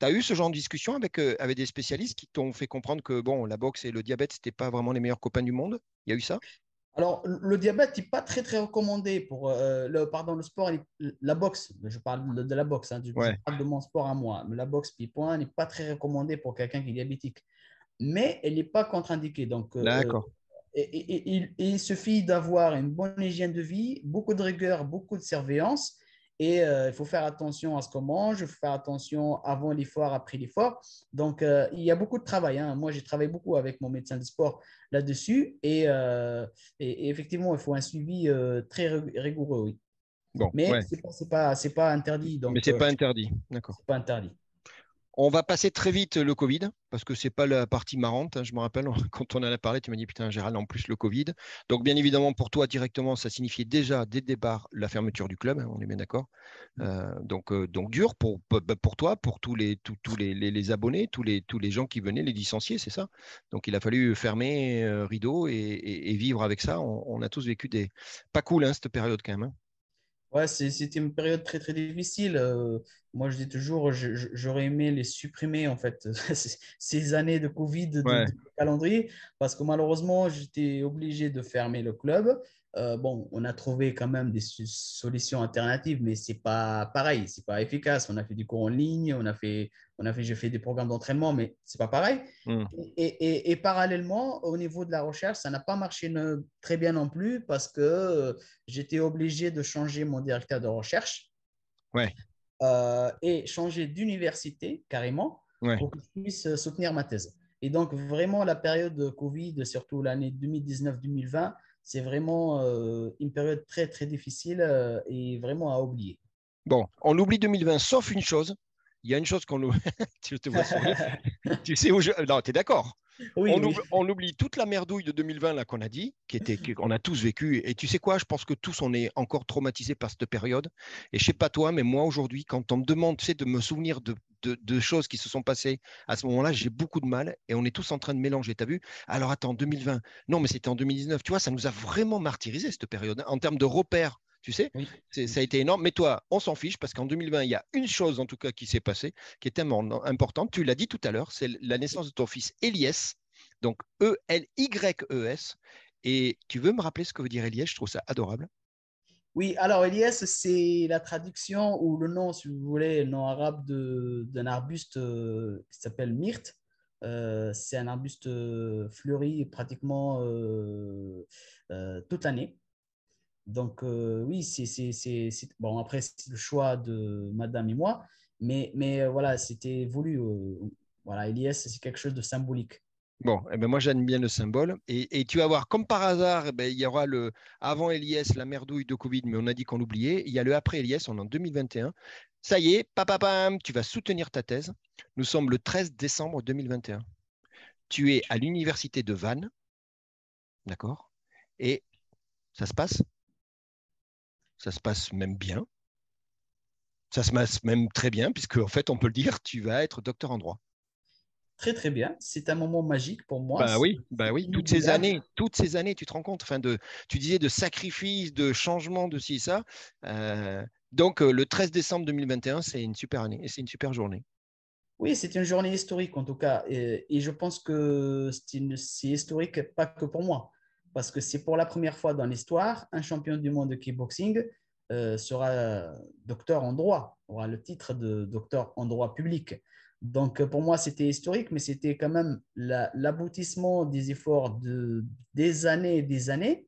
tu as eu ce genre de discussion avec, euh, avec des spécialistes qui t'ont fait comprendre que bon, la boxe et le diabète, ce n'étaient pas vraiment les meilleurs copains du monde? Il y a eu ça? Alors, le diabète n'est pas très, très recommandé pour euh, le, pardon, le sport, la boxe. Je parle de, la boxe, hein, je parle de mon sport à moi. Mais la boxe point n'est pas très recommandée pour quelqu'un qui est diabétique. Mais elle n'est pas contre-indiquée. Donc, euh, D'accord. Et, il suffit d'avoir une bonne hygiène de vie, beaucoup de rigueur, beaucoup de surveillance et euh, il faut faire attention à ce qu'on mange, il faut faire attention avant l'effort, après l'effort. Donc, euh, il y a beaucoup de travail. Hein. Moi, j'ai travaillé beaucoup avec mon médecin de sport là-dessus. Et, euh, effectivement, il faut un suivi très rigoureux, oui. Bon, Mais ce n'est pas, pas, interdit. Donc, Mais ce n'est pas interdit, d'accord. pas interdit. On va passer très vite le Covid, parce que ce n'est pas la partie marrante. Hein. Je me rappelle, quand on en a parlé, tu m'as dit, putain, Gérald, en plus le Covid. Donc, bien évidemment, pour toi, directement, ça signifiait déjà, dès le départ, la fermeture du club, hein, on est bien d'accord. Mmh. Euh, donc, euh, donc, dur pour, pour toi, pour tous, les, tous, les, les, abonnés, tous les, tous les gens qui venaient, les licenciés, c'est ça? Donc, il a fallu fermer euh, rideau et, vivre avec ça. On, a tous vécu des. Pas cool, hein, cette période quand même. Ouais, c'était une période très, très difficile. Euh, moi, je dis toujours, j'aurais aimé les supprimer, en fait, ces années de Covid de, calendrier, parce que malheureusement, j'étais obligé de fermer le club. Euh, bon, on a trouvé quand même des solutions alternatives, mais c'est pas pareil, c'est pas efficace. On a fait du cours en ligne, on a fait, on a fait, j'ai fait des programmes d'entraînement, mais c'est pas pareil. Hmm. Et, et, parallèlement, au niveau de la recherche, ça n'a pas marché très bien non plus parce que euh, j'étais obligé de changer mon directeur de recherche. Ouais. Euh, et changer d'université carrément pour que je puisse soutenir ma thèse. Et donc, vraiment, la période de Covid, surtout l'année 2019-2020, c'est vraiment euh, une période très, très difficile euh, et vraiment à oublier. Bon, on oublie 2020, sauf une chose. Il y a une chose qu'on oublie. tu te vois Tu sais où je. Non, tu es d'accord on, Oublie, toute la merdouille de 2020 là qu'on a dit, qui était qu'on a tous vécu. Et tu sais quoi Je pense que tous on est encore traumatisés par cette période. Et je sais pas toi, mais moi aujourd'hui, quand on me demande, tu sais, de me souvenir de, de, choses qui se sont passées à ce moment-là, j'ai beaucoup de mal. Et on est tous en train de mélanger. T'as vu? Alors attends, 2020. Non, mais c'était en 2019. Tu vois, ça nous a vraiment martyrisé cette période en termes de repères. Tu sais, ça a été énorme. Mais toi, on s'en fiche parce qu'en 2020, il y a une chose en tout cas qui s'est passée qui est tellement importante. Tu l'as dit tout à l'heure, c'est la naissance de ton fils Elias. Donc E-L-Y-E-S. Et tu veux me rappeler ce que veut dire Elias Je trouve ça adorable. Oui, alors Elias, c'est la traduction ou le nom, si vous voulez, le nom arabe d'un arbuste euh, qui s'appelle myrte. Euh, c'est un arbuste euh, fleuri pratiquement toute l'année. Donc, euh, oui, c'est. Bon, après, c'est le choix de madame et moi, mais, euh, voilà, c'était voulu. Euh, voilà, Elias, c'est quelque chose de symbolique. Bon, eh ben moi j'aime bien le symbole. Et, tu vas voir, comme par hasard, eh ben, il y aura le avant Elias, la merdouille de Covid, mais on a dit qu'on l'oubliait. Il y a le après Elias, on est en 2021. Ça y est, papa, pam, tu vas soutenir ta thèse. Nous sommes le 13 décembre 2021. Tu es à l'université de Vannes, d'accord? Et ça se passe? Ça se passe même bien. Ça se passe même très bien, puisque en fait, on peut le dire, tu vas être docteur en droit. Très très bien. C'est un moment magique pour moi. Bah oui, bah oui. Toutes ces années, toutes ces années, tu te rends compte. Enfin, de, tu disais de sacrifice, de changement, de ci ça. Euh, donc euh, le 13 décembre 2021, c'est une super année et c'est une super journée. Oui, c'est une journée historique en tout cas, et, et je pense que c'est historique pas que pour moi, parce que c'est pour la première fois dans l'histoire, un champion du monde de kickboxing euh, sera docteur en droit, aura le titre de docteur en droit public. Donc pour moi, c'était historique, mais c'était quand même l'aboutissement des efforts de, des années et des années.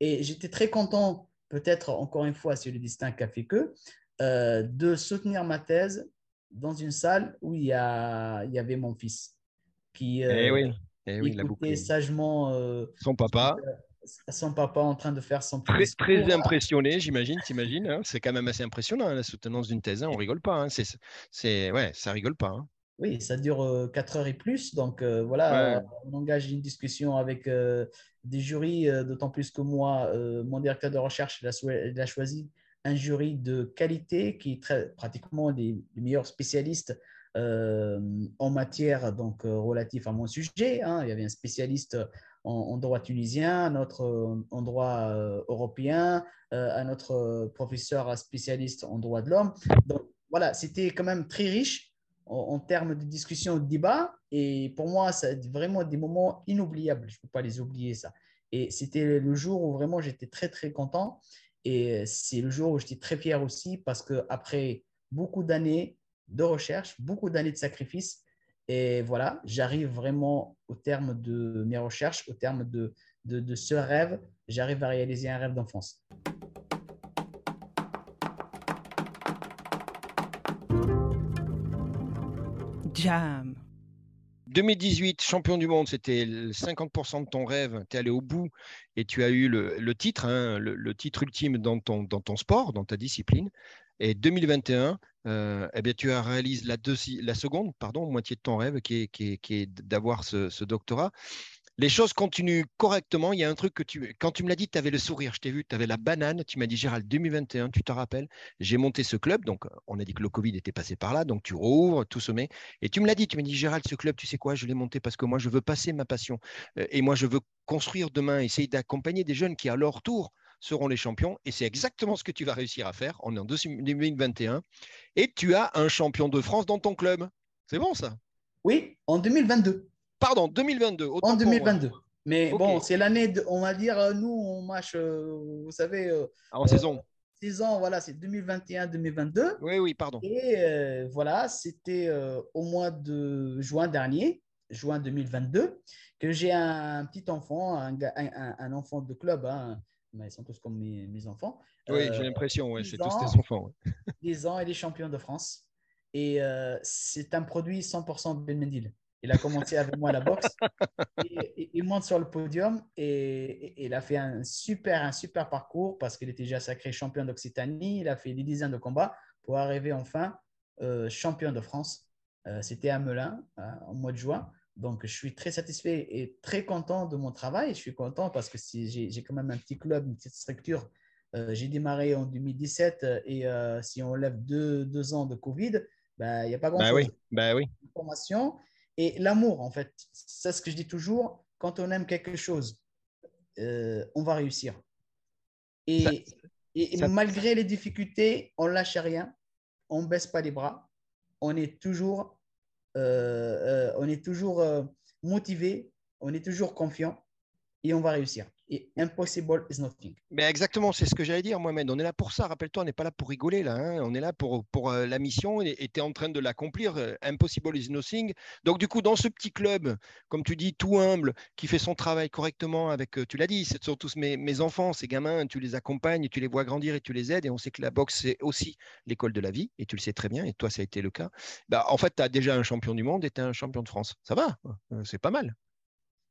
Et j'étais très content, peut-être encore une fois, c'est le distinct qu'a fait que, euh, de soutenir ma thèse dans une salle où il y, y avait mon fils. eh oui. Eh oui, écoutait sagement son papa. Son papa en train de faire son Très, très impressionné, j'imagine, t'imagines. Hein. c'est quand même assez impressionnant, la soutenance d'une thèse. Hein, on rigole pas. Hein. c'est, ouais, ça rigole pas. Hein. Oui, ça dure 4 heures et plus. Donc voilà, on engage une discussion avec des jurys, d'autant plus que moi, mon directeur de recherche, il a, choisi un jury de qualité qui est très, pratiquement des, meilleurs spécialistes en matière donc relatif à mon sujet. Hein. Il y avait un spécialiste en, droit tunisien, un autre en droit européen, un autre professeur spécialiste en droit de l'homme. Donc voilà, c'était quand même très riche en, termes de discussion, de débat. Et pour moi, c'est vraiment des moments inoubliables. Je ne peux pas les oublier, ça. Et c'était le jour où vraiment j'étais très, très content. Et c'est le jour où j'étais très fier aussi parce qu'après beaucoup d'années de recherche, beaucoup d'années de sacrifice, et voilà, j'arrive vraiment au terme de mes recherches, au terme de, de, de ce rêve, j'arrive à réaliser un rêve d'enfance. Jam. 2018, champion du monde, c'était 50% de ton rêve. Tu es allé au bout et tu as eu le, titre, hein, le, titre ultime dans ton, dans ton sport, dans ta discipline. Et 2021, euh, eh bien, tu as réalisé la, seconde pardon, moitié de ton rêve qui est, d'avoir ce, doctorat les choses continuent correctement. Il y a un truc que tu. Quand tu me l'as dit, tu avais le sourire, je t'ai vu, tu avais la banane. Tu m'as dit, Gérald, 2021, tu te rappelles, j'ai monté ce club. Donc, on a dit que le Covid était passé par là. Donc, tu rouvres, tout se met. Et tu me l'as dit, tu m'as dit, Gérald, ce club, tu sais quoi, je l'ai monté parce que moi, je veux passer ma passion. Euh, et moi, je veux construire demain, essayer d'accompagner des jeunes qui, à leur tour, seront les champions. Et c'est exactement ce que tu vas réussir à faire. On est en 2021. Et tu as un champion de France dans ton club. C'est bon, ça? Oui, en 2022. Pardon, 2022. En 2022. Mais bon, c'est l'année, on va dire, euh, nous, on marche, euh, vous savez. Euh, en saison. Saison, voilà, c'est 2021-2022. Oui, oui, pardon. Et voilà, c'était au mois de juin dernier, juin 2022, que j'ai un, petit enfant, un, enfant de club. Hein, mais ils sont tous comme mes, enfants. Oui, j'ai l'impression, ouais, c'est tous tes enfants. 10 ans, il est champion de France. Et c'est un produit 100% Ben Mendil. Il a commencé avec moi la boxe. il monte sur le podium et, il a fait un super, un super parcours parce qu'il était déjà sacré champion d'Occitanie. Il a fait des dizaines de combats pour arriver enfin euh, champion de France. Euh, c'était à Melun en mois de juin. Donc, je suis très satisfait et très content de mon travail. Je suis content parce que si j'ai quand même un petit club, une petite structure. Euh, j'ai démarré en 2017 et si on lève deux, deux ans de Covid, ben, il n'y a pas grand-chose. Bah oui, bah oui. Formation et l'amour, en fait, c'est ce que je dis toujours, quand on aime quelque chose, euh, on va réussir. Et, malgré les difficultés, on lâche rien, on baisse pas les bras, on est toujours, euh, euh, on est toujours motivé, on est toujours confiant et on va réussir et impossible is nothing. Mais exactement, c'est ce que j'allais dire, Mohamed. On est là pour ça. Rappelle-toi, on n'est pas là pour rigoler là. Hein. On est là pour, pour euh, la mission et tu es en train de l'accomplir. Euh, impossible is nothing. Donc, du coup, dans ce petit club, comme tu dis, tout humble, qui fait son travail correctement avec, euh, tu l'as dit, ce sont tous mes, mes, enfants, ces gamins, tu les accompagnes, tu les vois grandir et tu les aides. Et on sait que la boxe, c'est aussi l'école de la vie. Et tu le sais très bien. Et toi, ça a été le cas. Bah, en fait, tu as déjà un champion du monde et tu es un champion de France. Ça va, c'est pas mal.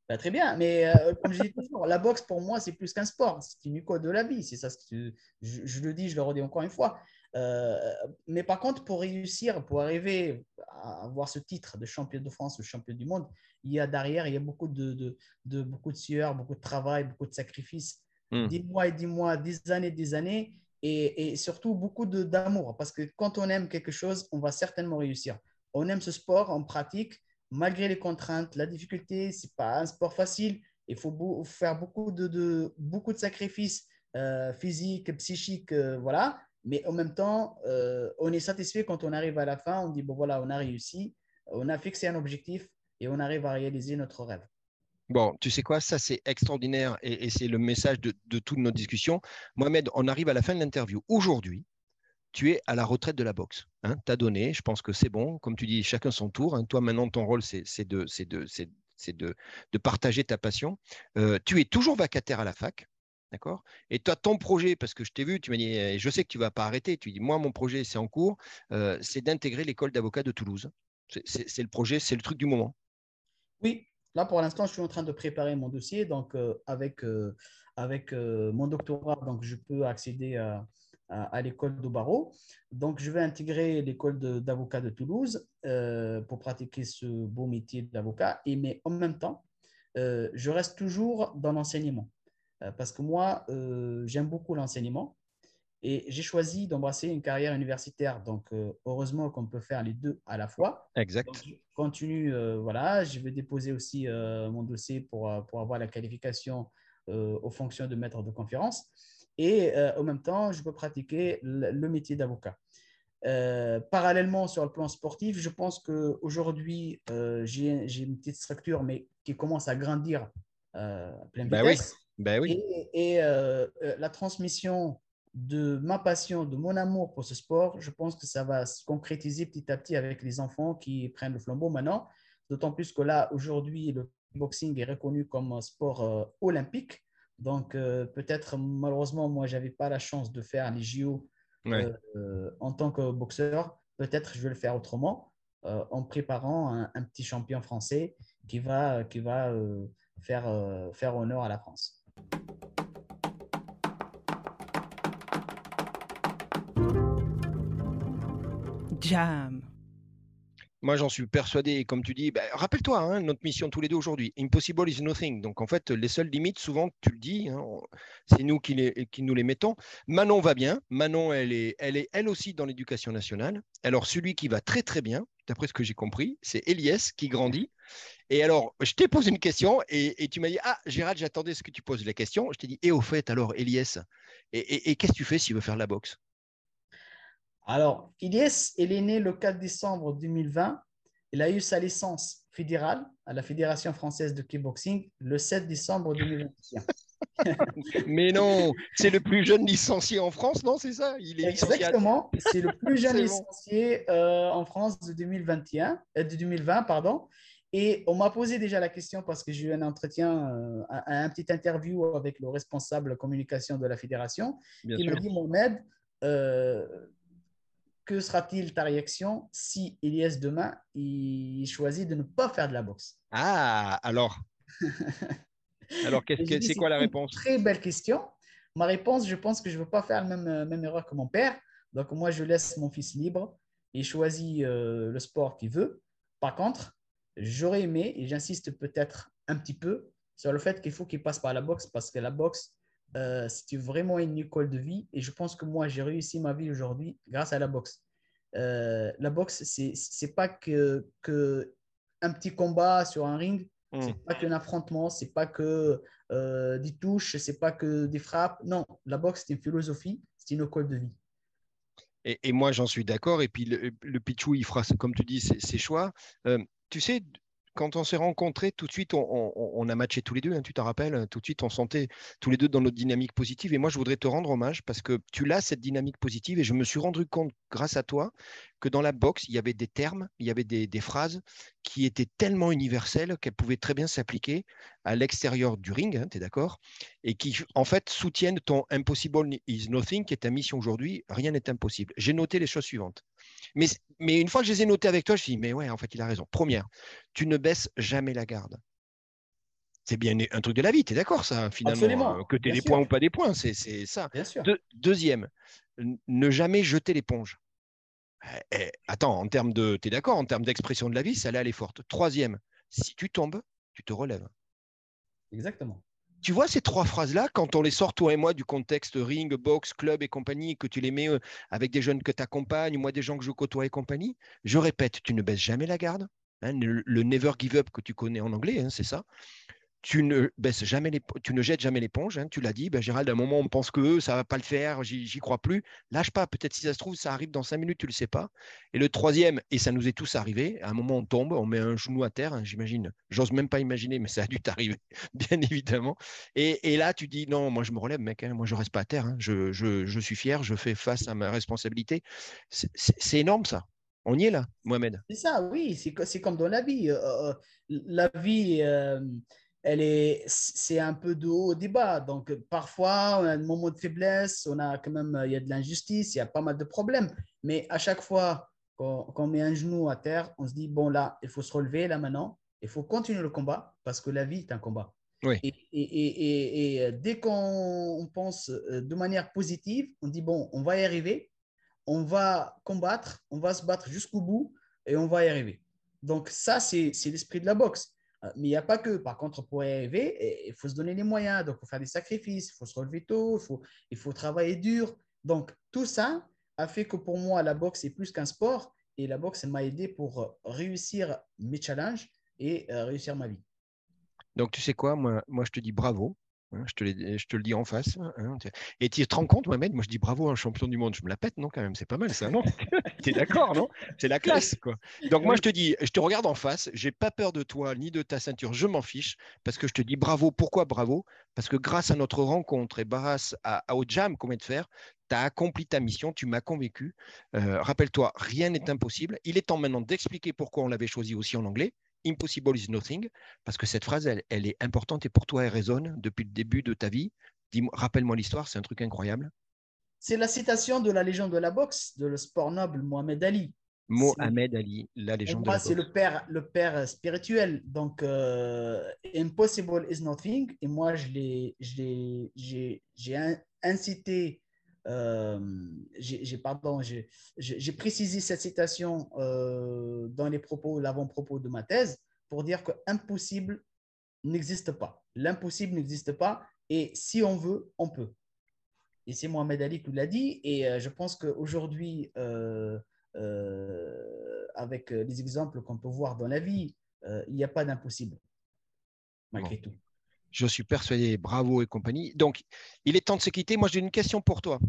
Bah, très bien, mais euh, comme je dis toujours, la boxe pour moi, c'est plus qu'un sport. C'est une école de la vie. C'est ça, je, je, le dis, je le redis encore une fois. Euh, mais par contre, pour réussir, pour arriver à avoir ce titre de champion de France ou champion du monde, il y a derrière, il y a beaucoup de, de, beaucoup de sueur, beaucoup de travail, beaucoup de sacrifices. Hmm. Des mois et des mois, des années, des années, et, et surtout beaucoup d'amour. Parce que quand on aime quelque chose, on va certainement réussir. On aime ce sport, on pratique, malgré les contraintes, la difficulté, c'est pas un sport facile. Il faut faire beaucoup de, beaucoup de sacrifices euh, physiques, psychiques, euh, voilà. Mais en même temps, euh, on est satisfait quand on arrive à la fin. On dit bon voilà, on a réussi, on a fixé un objectif et on arrive à réaliser notre rêve. Bon, tu sais quoi, ça c'est extraordinaire et, c'est le message de, de toute notre discussion. Mohamed, on arrive à la fin de l'interview. Aujourd'hui, tu es à la retraite de la boxe. Hein, tu as donné, je pense que c'est bon. Comme tu dis, chacun son tour. Hein. Toi, maintenant, ton rôle, c'est de, partager ta passion. Euh, tu es toujours vacataire à la fac. D'accord? Et toi, ton projet, parce que je t'ai vu, tu m'as dit, et je sais que tu ne vas pas arrêter, tu dis, moi, mon projet, c'est en cours, euh, c'est d'intégrer l'école d'avocat de Toulouse. C'est le projet, c'est le truc du moment. Oui, là pour l'instant, je suis en train de préparer mon dossier. Donc, euh, avec, mon doctorat, donc, je peux accéder à, à, l'école de barreau. Donc, je vais intégrer l'école d'avocat de, Toulouse euh, pour pratiquer ce beau métier d'avocat. Et mais en même temps, euh, je reste toujours dans l'enseignement. Euh, parce que moi, j'aime beaucoup l'enseignement. Et j'ai choisi d'embrasser une carrière universitaire. Donc, heureusement qu'on peut faire les deux à la fois. Exact. Donc, je continue, voilà, je vais déposer aussi mon dossier pour, pour avoir la qualification aux fonctions de maître de conférence. Et euh, en même temps, je peux pratiquer le, le métier d'avocat. Euh, parallèlement, sur le plan sportif, je pense qu'aujourd'hui, euh, j'ai j'ai une petite structure, mais qui commence à grandir euh, à pleine Ben oui. Ben oui. Et, et, euh, euh, la transmission de ma passion, de mon amour pour ce sport, je pense que ça va se concrétiser petit à petit avec les enfants qui prennent le flambeau maintenant. D'autant plus que là, aujourd'hui, le boxing est reconnu comme un sport euh, olympique. Donc, euh, peut-être, malheureusement, moi, je n'avais pas la chance de faire les JO Ouais. euh, euh, en tant que boxeur. Peut-être je vais le faire autrement euh, en préparant un, un petit champion français qui va, qui va euh, faire, euh, faire honneur à la France. Jam. Moi, j'en suis persuadé. Et comme tu dis, ben, rappelle-toi, hein, notre mission tous les deux aujourd'hui, impossible is nothing. Donc, en fait, les seules limites, souvent, tu le dis, hein, c'est nous qui, nous les mettons. Manon va bien. Manon, elle est, elle est elle aussi dans l'éducation nationale. Alors, celui qui va très, très bien, d'après ce que j'ai compris, c'est Elias qui grandit. Et alors, je t'ai posé une question et, tu m'as dit, ah, Gérald, j'attendais ce que tu poses la question. Je t'ai dit, et au fait, alors, Elias, et, et- et qu'est-ce que tu fais s'il veut faire la boxe? Alors, Ilyes, il est né le 4 décembre 2020. Il a eu sa licence fédérale à la Fédération française de kickboxing le 7 décembre 2021. Mais non, c'est le plus jeune licencié en France, non C'est ça? Il est à- Exactement, c'est le plus jeune bon. licencié euh, en France de 2021, euh, de 2020, pardon. Et on m'a posé déjà la question parce que j'ai eu un entretien, euh, un, un petit interview avec le responsable communication de la fédération. Bien Il sûr. m'a dit, Mohamed, que sera-t-il ta réaction si Elias demain il choisit de ne pas faire de la boxe? Ah, alors Alors, c'est quoi la réponse? Très belle question. Ma réponse, je pense que je ne veux pas faire la même, euh, même erreur que mon père. Donc, moi, je laisse mon fils libre. Il choisit euh, le sport qu'il veut. Par contre, j'aurais aimé, et j'insiste peut-être un petit peu, sur le fait qu'il faut qu'il passe par la boxe parce que la boxe, euh, c'est vraiment une école de vie. Et je pense que moi, j'ai réussi ma vie aujourd'hui grâce à la boxe. Euh, la boxe, c'est pas que, que un petit combat sur un ring. Hmm. C'est pas qu'un affrontement, c'est pas que euh, des touches, c'est pas que des frappes. Non, la boxe, c'est une philosophie, c'est une école de vie. Et, et moi, j'en suis d'accord. Et puis, le, le Pichou, il fera, comme tu dis, ses, ses choix. Euh, tu sais, quand on s'est rencontrés, tout de suite, on, a matché tous les deux, hein, tu t'en rappelles Tout de suite, on sentait tous les deux dans notre dynamique positive. Et moi, je voudrais te rendre hommage parce que tu l'as, cette dynamique positive. Et je me suis rendu compte, grâce à toi, que dans la boxe, il y avait des termes, il y avait des, des phrases qui étaient tellement universelles qu'elles pouvaient très bien s'appliquer à l'extérieur du ring, tu es d'accord Et qui, en fait, soutiennent ton Impossible is Nothing, qui est ta mission aujourd'hui. Rien n'est impossible. J'ai noté les choses suivantes. Mais, mais une fois que je les ai notées avec toi, je me suis dit, mais ouais, en fait, il a raison. Première, tu ne baisses jamais la garde. C'est bien un truc de la vie, tu es d'accord, ça, finalement Absolument, euh, Que tu aies bien des sûr. points ou pas des points, c'est ça. Bien sûr. Deux- deuxième, ne jamais jeter l'éponge. Eh, eh, attends, en termes de, tu es d'accord, en termes d'expression de la vie, celle-là, elle est forte. Troisième, si tu tombes, tu te relèves. Exactement. Tu vois ces trois phrases-là, quand on les sort, toi et moi, du contexte ring, box, club et compagnie, que tu les mets euh, avec des jeunes que tu accompagnes, moi des gens que je côtoie et compagnie, je répète, tu ne baisses jamais la garde. hein, le, never give up que tu connais en anglais, hein, c'est ça. Tu ne baisses jamais les, tu ne jettes jamais l'éponge. hein, tu l'as dit, ben, Gérald, à un moment, on pense que ça va pas le faire, j'y crois plus. Lâche pas. Peut-être si ça se trouve, ça arrive dans cinq minutes, tu le sais pas. Et le troisième, et ça nous est tous arrivé, à un moment, on tombe, on met un genou à terre, hein, j'imagine. J'ose même pas imaginer, mais ça a dû t'arriver, bien évidemment. Et, là, tu dis, non, moi, je me relève, mec, hein, moi, je reste pas à terre. hein, je, je- je suis fier, je fais face à ma responsabilité. C'est- énorme, ça. On y est là, Mohamed. C'est ça, oui, c'est comme dans la vie. Euh, euh, la vie, euh, elle est, c'est un peu de haut, des bas. Donc, euh, parfois, on a un moment de faiblesse, on a quand même, euh, il y a de l'injustice, il y a pas mal de problèmes. Mais à chaque fois qu'on met un genou à terre, on se dit, bon, là, il faut se relever, là, maintenant. Il faut continuer le combat parce que la vie est un combat. Oui. Et, et- et- et- et dès qu'on pense euh, de manière positive, on dit bon, on va y arriver, on va combattre, on va se battre jusqu'au bout et on va y arriver. Donc ça, c'est c'est l'esprit de la boxe. Euh, Mais il n'y a pas que. Par contre, pour arriver, eh, il faut se donner les moyens. Donc, il faut faire des sacrifices, il faut se relever tôt, il faut, il faut travailler dur. Donc, tout ça a fait que pour moi, la boxe est plus qu'un sport. Et la boxe m'a aidé pour euh, réussir mes challenges et euh, réussir ma vie. Donc, tu sais quoi, moi je te dis bravo. Hein, je, te le dis en face. hein, tu- et tu te rends compte, Mohamed, moi je dis bravo à un champion du monde. Je me la pète, non, quand même, c'est pas mal ça, non? Tu es d'accord, non? C'est la classe, quoi. Donc, moi je te dis, je te regarde en face, j'ai pas peur de toi ni de ta ceinture, je m'en fiche, parce que je te dis bravo. Pourquoi bravo? Parce que grâce à notre rencontre et grâce à, à- au jam qu'on vient de faire, tu as accompli ta mission, tu m'as convaincu. Euh, Rappelle-toi, rien n'est impossible. Il est temps maintenant d'expliquer pourquoi on l'avait choisi aussi en anglais. Impossible is nothing, parce que cette phrase, elle, elle est importante et pour toi, elle résonne depuis le début de ta vie. Rappelle-moi l'histoire, c'est un truc incroyable. C'est la citation de la légende de la boxe, de le sport noble Mohamed Ali. Mohamed Ali, la légende de la c'est boxe. le père, le père spirituel. Donc, euh, impossible is nothing. Et moi, je l'ai, j'ai, j'ai in- incité, euh, j'ai, pardon, j'ai, précisé cette citation euh, dans les propos, l'avant-propos de ma thèse, pour dire que impossible n'existe pas. L'impossible n'existe pas. Et si on veut, on peut. Et c'est Mohamed Ali qui l'a dit. Et euh, je pense qu'aujourd'hui, avec les exemples qu'on peut voir dans la vie, il n'y a pas d'impossible, malgré tout. Je suis persuadé, bravo et compagnie. Donc, il est temps de se quitter. Moi, j'ai une question pour toi.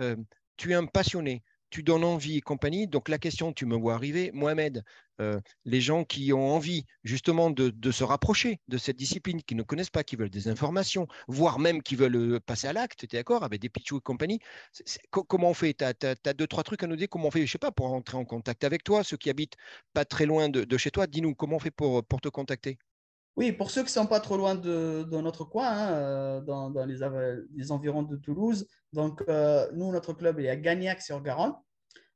Euh, tu es un passionné, tu donnes envie et compagnie. Donc, la question, tu me vois arriver, Mohamed, euh, les gens qui ont envie justement de, se rapprocher de cette discipline, qui ne connaissent pas, qui veulent des informations, voire même qui veulent euh, passer à l'acte, tu es d'accord, avec des pitchous et compagnie. comment on fait? Tu as, deux, trois trucs à nous dire Comment on fait, je sais pas, pour entrer en contact avec toi, ceux qui habitent pas très loin de, chez toi, dis-nous comment on fait pour te contacter? Oui, pour ceux qui ne sont pas trop loin de, notre coin, hein, euh, dans, les, environs de Toulouse, donc euh, nous, notre club est à Gagnac-sur-Garonne,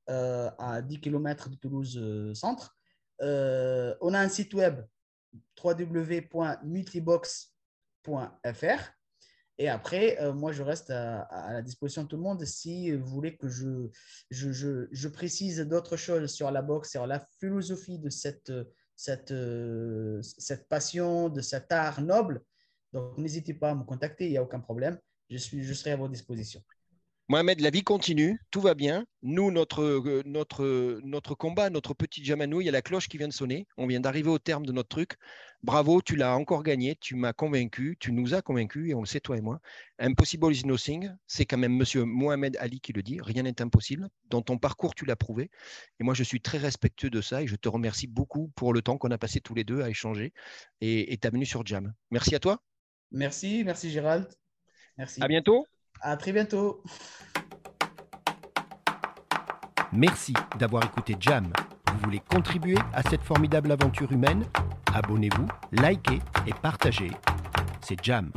euh, à 10 km de Toulouse centre. On a un site web www.multibox.fr. Et après, moi, je reste à, la disposition de tout le monde si vous voulez que je précise d'autres choses sur la boxe, sur la philosophie de cette, cette, euh, cette passion, de cet art noble. Donc, n'hésitez pas à me contacter, il n'y a aucun problème. Je, suis, je serai à votre disposition. Mohamed, la vie continue, tout va bien. Nous, notre, euh, notre, notre combat, notre petit Jamanou, il y a la cloche qui vient de sonner. On vient d'arriver au terme de notre truc. Bravo, tu l'as encore gagné, tu m'as convaincu, tu nous as convaincus, et on le sait, toi et moi. Impossible is nothing, c'est quand même monsieur Mohamed Ali qui le dit, rien n'est impossible. Dans ton parcours, tu l'as prouvé. Et moi, je suis très respectueux de ça et je te remercie beaucoup pour le temps qu'on a passé tous les deux à échanger et, et ta venue sur Jam. Merci à toi. Merci, merci Gérald. Merci. À bientôt. À très bientôt. Merci d'avoir écouté Jam. Vous voulez contribuer à cette formidable aventure humaine? Abonnez-vous, likez et partagez. C'est Jam.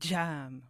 Jam.